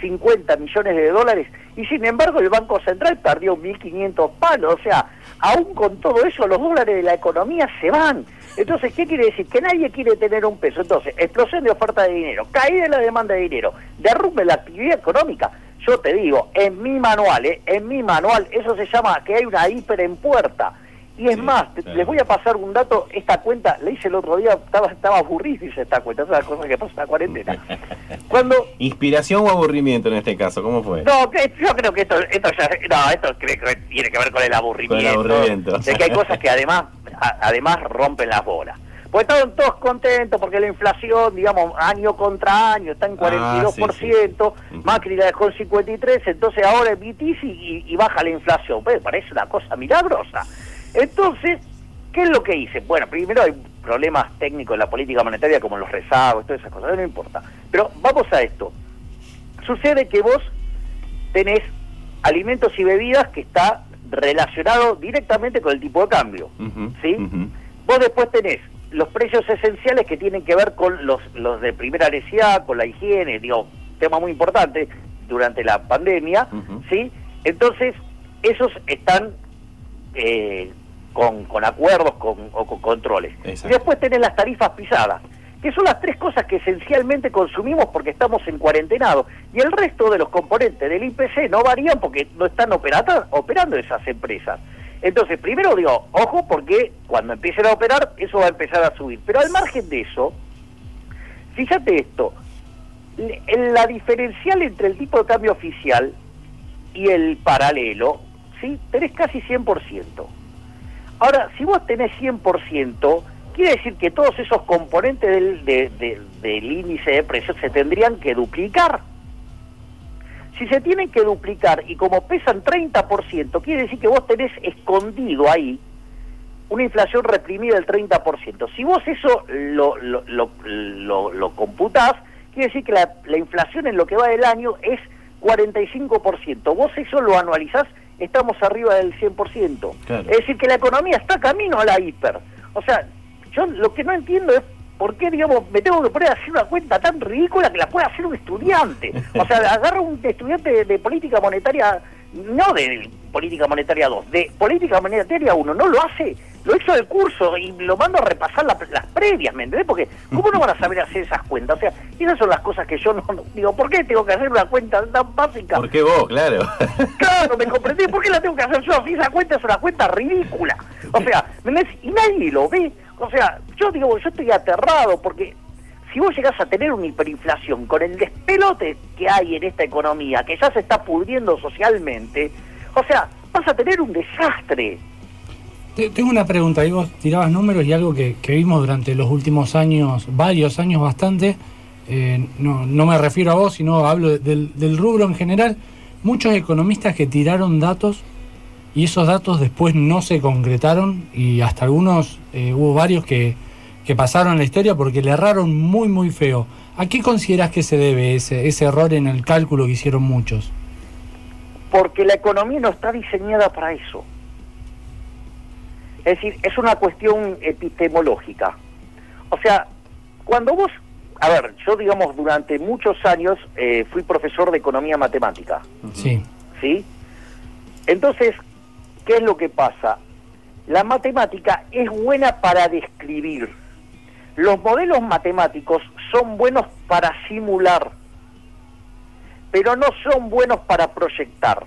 8.050 millones de dólares, y sin embargo el Banco Central perdió 1.500 palos, o sea, aún con todo eso los dólares de la economía se van. Entonces, ¿qué quiere decir? Que nadie quiere tener un peso. Entonces, explosión de oferta de dinero, caída de la demanda de dinero, derrumbe la actividad económica. Yo te digo, en mi manual, eh, en mi manual, eso se llama que hay una hiper en puerta. Y es Sí, más, claro. les voy a pasar un dato, esta cuenta, la hice el otro día, estaba, estaba aburridísima esta cuenta, es una cosa que pasa en la cuarentena. Cuando ¿Inspiración o aburrimiento en este caso? ¿Cómo fue? No, que- yo creo que esto, esto ya, no, esto creo que tiene que ver con el aburrimiento. Con el aburrimiento. De que hay cosas que además, a- además rompen las bolas. Pues estaban todos contentos porque la inflación, digamos, año contra año está en Ah, 42%, Macri la dejó en 53%, entonces ahora emitís y, y- y baja la inflación. Pues parece una cosa milagrosa. Entonces, ¿qué es lo que hice? Bueno, primero hay problemas técnicos en la política monetaria como los rezagos, todas esas cosas, no importa. Pero vamos a esto. Sucede que vos tenés alimentos y bebidas que está relacionado directamente con el tipo de cambio. ¿Sí? Vos después tenés los precios esenciales que tienen que ver con los, los de primera necesidad, con la higiene, digo, tema muy importante durante la pandemia, ¿sí? Entonces, esos están eh, con, con acuerdos con, o con controles. Exacto. Y después tenés las tarifas pisadas, que son las tres cosas que esencialmente consumimos porque estamos en cuarentenado. Y el resto de los componentes del IPC no varían porque no están operata- operando esas empresas. Entonces, primero digo, ojo porque cuando empiecen a operar, eso va a empezar a subir. Pero al margen de eso, fíjate esto, la diferencial entre el tipo de cambio oficial y el paralelo, ¿sí? Tenés casi 100%. Ahora, si vos tenés 100%, quiere decir que todos esos componentes del, de- de- del índice de precios se tendrían que duplicar. Si se tienen que duplicar y como pesan 30%, quiere decir que vos tenés escondido ahí una inflación reprimida del 30%. Si vos eso lo, lo, lo, lo- lo computás, quiere decir que la, la inflación en lo que va del año es 45%. Vos eso lo anualizás, estamos arriba del 100%. Claro. Es decir, que la economía está camino a la hiper. O sea, yo lo que no entiendo es por qué, digamos, me tengo que poner a hacer una cuenta tan ridícula que la puede hacer un estudiante. O sea, agarro un estudiante de, de política monetaria, no de política monetaria 2, de política monetaria 1, no lo hace, lo hizo del curso y lo mando a repasar la- las previas, ¿me entendés? Porque, ¿cómo no van a saber hacer esas cuentas? O sea, esas son las cosas que yo no, no- digo, ¿por qué tengo que hacer una cuenta tan básica? ¿Por qué vos? Claro. Claro, me comprendí. ¿Por qué la tengo que hacer yo? Si esa cuenta es una cuenta ridícula. O sea, ¿me entendés? y nadie lo ve. O sea, yo digo, yo estoy aterrado porque si vos llegás a tener una hiperinflación con el despelote que hay en esta economía, que ya se está pudriendo socialmente, o sea, vas a tener un desastre. Te- Tengo una pregunta, ahí vos tirabas números y algo que, que vimos durante los últimos años, varios años bastante, eh, no, no me refiero a vos, sino hablo de- del, rubro en general, muchos economistas que tiraron datos y esos datos después no se concretaron y hasta algunos, eh, hubo varios que, que pasaron la historia porque le erraron muy muy feo. ¿A qué consideras que se debe ese error en el cálculo que hicieron muchos? porque la economía no está diseñada para eso. Es decir, es una cuestión epistemológica. O sea, cuando vos, a ver, yo digamos durante muchos años eh, fui profesor de economía matemática, Sí. ¿sí? Entonces, ¿qué es lo que pasa? La matemática es buena para describir. Los modelos matemáticos son buenos para simular, pero no son buenos para proyectar.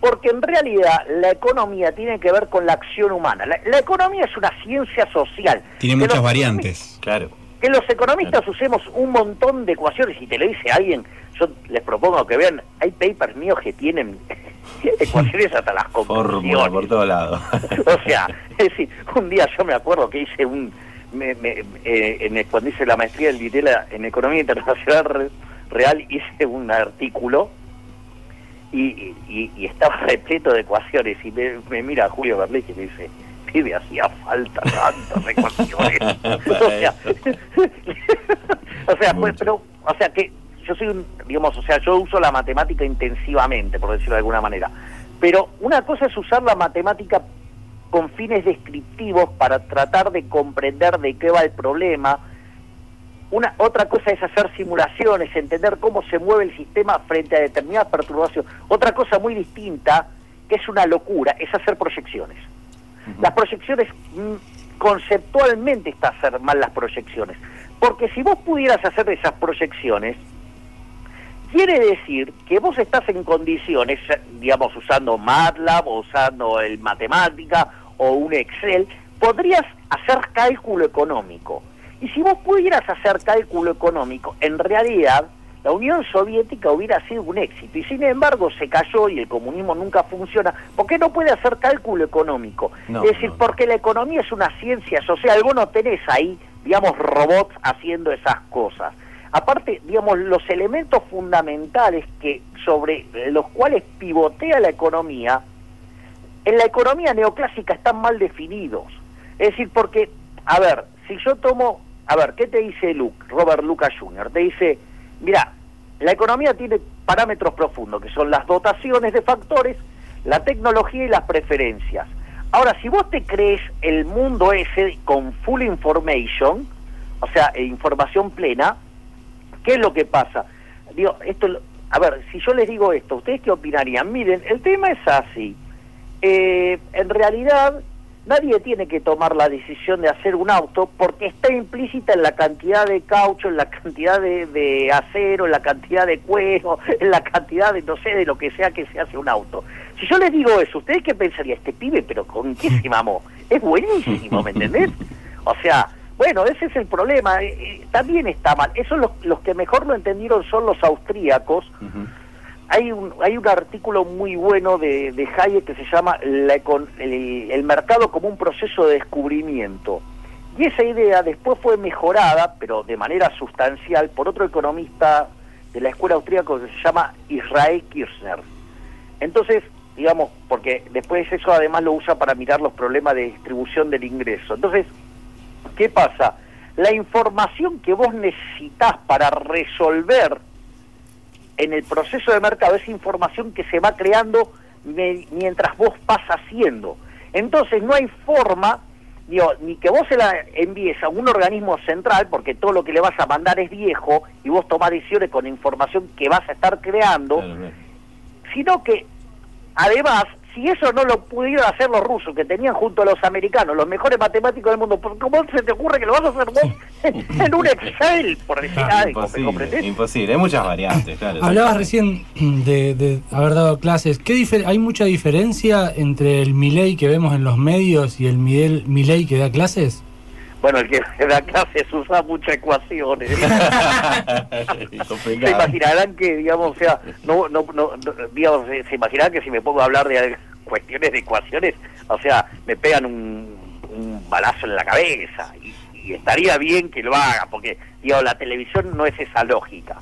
Porque en realidad la economía tiene que ver con la acción humana. La, la economía es una ciencia social. Tiene Que muchas variantes. Claro. que los economistas usemos un montón de ecuaciones y te lo dice alguien, yo les propongo que vean, hay papers míos que tienen ecuaciones hasta las conclusiones. por todos lados. O sea, es decir, un día yo me acuerdo que hice un, me- me- eh, en, cuando hice la maestría del Ditela en Economía Internacional Re- Real, hice un artículo y, y- y estaba repleto de ecuaciones y me, me mira Julio Berlín y me dice, pibe, hacía falta tantas ecuaciones. o sea, o sea, pues, pero, o sea que yo soy un, digamos, o sea, yo uso la matemática intensivamente, por decirlo de alguna manera. Pero una cosa es usar la matemática con fines descriptivos para tratar de comprender de qué va el problema. Una otra cosa es hacer simulaciones, entender cómo se mueve el sistema frente a determinadas perturbaciones. Otra cosa muy distinta, que es una locura, es hacer proyecciones. Las proyecciones, mm, conceptualmente está hacer mal las proyecciones. Porque si vos pudieras hacer esas proyecciones, quiere decir que vos estás en condiciones, digamos, usando MATLAB o usando el matemática o un Excel, podrías hacer cálculo económico. Y si vos pudieras hacer cálculo económico, en realidad la Unión Soviética hubiera sido un éxito. Y sin embargo se cayó y el comunismo nunca funciona. ¿Por qué no puede hacer cálculo económico? No, es decir, porque la economía es una ciencia social. Vos no tenés ahí, digamos, robots haciendo esas cosas. Aparte, digamos, los elementos fundamentales que sobre los cuales pivotea la economía, en la economía neoclásica están mal definidos. Es decir, porque, a ver, si yo tomo, a ver, ¿qué te dice Luke, Robert Lucas Jr.? Te dice, mira, la economía tiene parámetros profundos, que son las dotaciones de factores, la tecnología y las preferencias. Ahora, si vos te crees el mundo ese con full information, o sea, e información plena, ¿qué es lo que pasa? Digo, esto, a ver, si yo les digo esto, ¿ustedes qué opinarían? Miren, el tema es así. Eh, en realidad, nadie tiene que tomar la decisión de hacer un auto porque está implícita en la cantidad de caucho, en la cantidad de, de acero, en la cantidad de cuero, en la cantidad de, no sé, de lo que sea que se hace un auto. Si yo les digo eso, ¿ustedes qué pensarían? Este pibe, pero ¿con qué se mamó? Es buenísimo, ¿me entendés? O sea, bueno, ese es el problema. eh, eh, también está mal. Eso los, los que mejor lo entendieron son los austríacos. Hay un, hay un artículo muy bueno de, de Hayek que se llama el mercado como un proceso de descubrimiento. Y esa idea después fue mejorada, pero de manera sustancial, por otro economista de la escuela austríaca que se llama Israel Kirchner. Entonces, digamos, porque después eso además lo usa para mirar los problemas de distribución del ingreso. Entonces, ¿qué pasa? La información que vos necesitas para resolver en el proceso de mercado es información que se va creando me- mientras vos vas haciendo. Entonces no hay forma, digo, ni que vos se la envíes a un organismo central, porque todo lo que le vas a mandar es viejo y vos tomás decisiones con información que vas a estar creando, sino que además, si eso no lo pudieron hacer los rusos, que tenían junto a los americanos los mejores matemáticos del mundo, ¿por- ¿cómo se te ocurre que lo vas a hacer vos en un Excel, por decir algo? ¿me Imposible, imposible. Hay muchas variantes, claro. Hablabas recién de, de haber dado clases. ¿Qué ¿Hay mucha diferencia entre el Milei que vemos en los medios y el Milei que da clases? Bueno, el que da clases usa muchas ecuaciones. se imaginarán que, digamos, o sea, no, no, no, no, digamos, se, se imaginarán que si me pongo a hablar de cuestiones de ecuaciones, o sea, me pegan un, un balazo en la cabeza. Y, y estaría bien que lo haga, porque, digamos, la televisión no es esa lógica.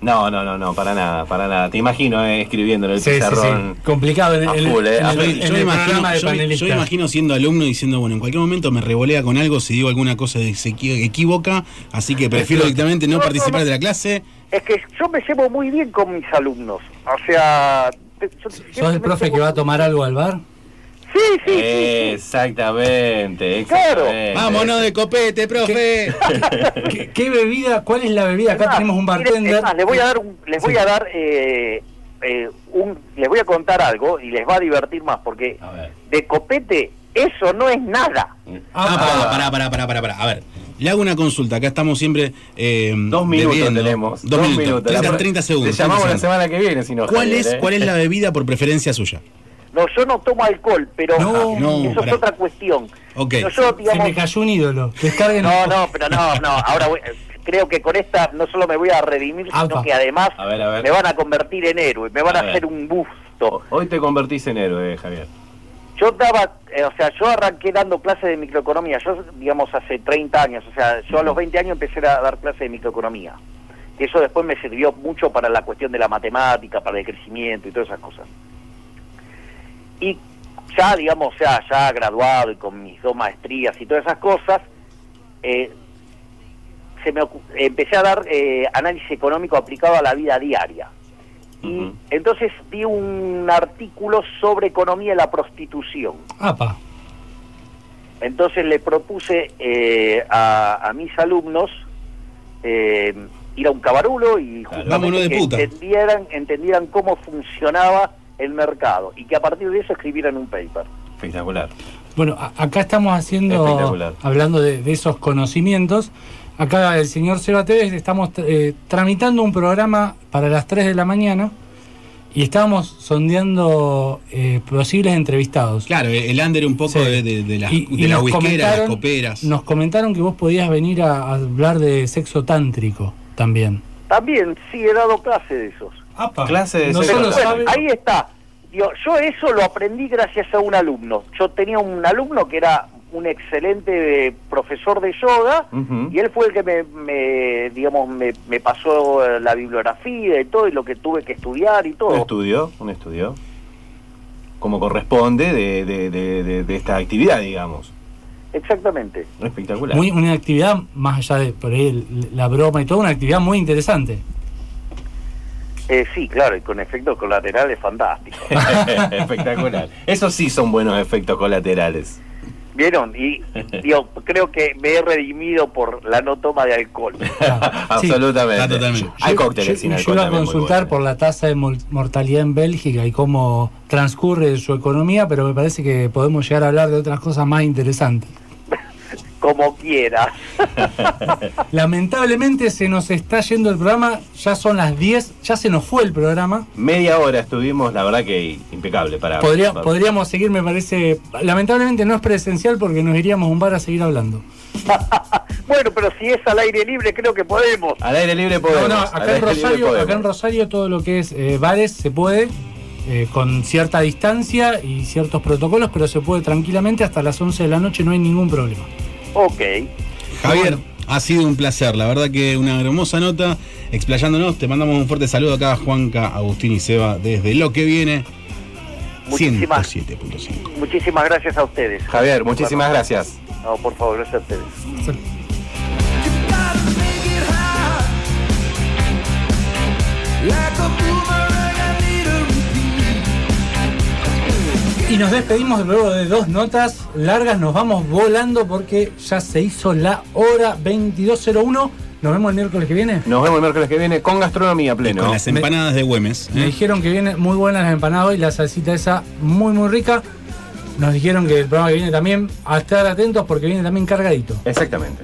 No, no, no, no, para nada, para nada. Te imagino eh, escribiendo en el Sí, pizarrón. sí. Complicado en, A en- full, eh, en a el, full. en yo, el me imagino, de yo, yo siendo alumno diciendo, bueno, en cualquier momento me revolea con algo si digo alguna cosa que se equi- equivoca, así que prefiero directamente no participar de la clase. Es que yo me llevo muy bien con mis alumnos. O sea... te- yo ¿Sos el profe llevo- que va a tomar algo al bar? Sí, sí, sí, sí. Exactamente, exactamente. Vámonos de copete, profe. ¿Qué, qué bebida? ¿Cuál es la bebida? Acá Es más, tenemos un bartender. es más, les voy a dar, un- les voy Sí. a dar, eh, eh, un, les voy a contar algo y les va a divertir más porque de copete eso no es nada. Ah, pará, pará, pará, pará, pará. A ver, le hago una consulta. Acá estamos siempre. Eh, Dos minutos bebiendo. tenemos. Dos, minutos. 30, La- 30 segundos. Te llamamos 30 la semana que viene, si no. ¿Cuál es, eh? ¿Cuál es la bebida por preferencia suya? No, yo no tomo alcohol, pero No, no, eso es otra cuestión. Ok. Pero yo, Se digamos, me cayó un ídolo. Descarguen no, no, pero no, no. Ahora voy- creo que con esta no solo me voy a redimir, sino que además A ver, a ver. me van a convertir en héroe, me van A hacer un busto. Hoy te convertís en héroe, Javier. Yo daba, eh, o sea, yo arranqué dando clases de microeconomía, yo, digamos, hace 30 años, o sea, yo a los 20 años empecé a dar clases de microeconomía. Eso después me sirvió mucho para la cuestión de la matemática, para el crecimiento y todas esas cosas. Y ya, digamos, o sea, ya graduado y con mis dos maestrías y todas esas cosas, eh, se me ocu- empecé a dar eh, análisis económico aplicado a la vida diaria. Y entonces vi un artículo sobre economía de la prostitución. Apa. Entonces le propuse eh, a, a mis alumnos eh, ir a un cabarulo y justamente que entendieran, entendieran cómo funcionaba el mercado y que a partir de eso escribieran un paper. Espectacular. Bueno, acá estamos haciendo, hablando de, de esos conocimientos. Acá el señor Seba Tevez estamos eh, tramitando un programa para las 3 de la mañana y estábamos sondeando eh, posibles entrevistados. Claro, el under un poco Sí. de, de- de las, Y- de y las nos whiskeras, las comentaron- coperas. Nos comentaron que vos podías venir a, a hablar de sexo tántrico también. También, sí, he dado clase de esos. Clase de No Ahí está. Digo, yo eso lo aprendí gracias a un alumno. Yo tenía un alumno que era un excelente eh, profesor de yoga y él fue el que me, me, digamos, me, me pasó eh, la bibliografía y todo y lo que tuve que estudiar y Un todo. estudio, un estudio. Como corresponde de, de- de- de- de esta actividad, digamos. Exactamente. Espectacular. Muy, una actividad, más allá de por ahí la broma y todo, una actividad muy interesante. Eh, sí, claro, y con efectos colaterales fantásticos. Espectacular. Esos sí son buenos efectos colaterales. ¿Vieron? Y digo, creo que me he redimido por la no toma de alcohol. Absolutamente. Totalmente. Hay Yo- cócteles yo- sin Yo alcohol. iba a consultar por la tasa de mortalidad en Bélgica y cómo transcurre su economía, pero me parece que podemos llegar a hablar de otras cosas más interesantes. Como quiera. Lamentablemente se nos está yendo el programa, ya son las 10, ya se nos fue el programa. Media hora estuvimos, la verdad que impecable para. Podría- para- podríamos seguir, me parece. Lamentablemente no es presencial porque nos iríamos a un bar a seguir hablando. Bueno, pero si es al aire libre, creo que podemos. Al aire libre podemos. No, no, acá en, libre Rosario, podemos. acá en Rosario todo lo que es eh, bares se puede, eh, con cierta distancia y ciertos protocolos, pero se puede tranquilamente hasta las 11 de la noche, no hay ningún problema. Ok. Javier, ha sido un placer. La verdad que una hermosa nota. Explayándonos, te mandamos un fuerte saludo acá a Juanca, Agustín y Seba desde lo que viene. Muchísimas- 107.5. Muchísimas gracias a ustedes. Javier, muchísimas gracias. No, por favor, gracias a ustedes. Y nos despedimos luego de dos notas largas, nos vamos volando porque ya se hizo la hora 22.01. Nos vemos el miércoles que viene. Nos vemos el miércoles que viene con gastronomía pleno. Con las empanadas de Güemes. Me ¿eh? dijeron que vienen muy buenas las empanadas hoy, la salsita esa muy muy rica. Nos dijeron que el programa que viene también, a estar atentos porque viene también cargadito. Exactamente.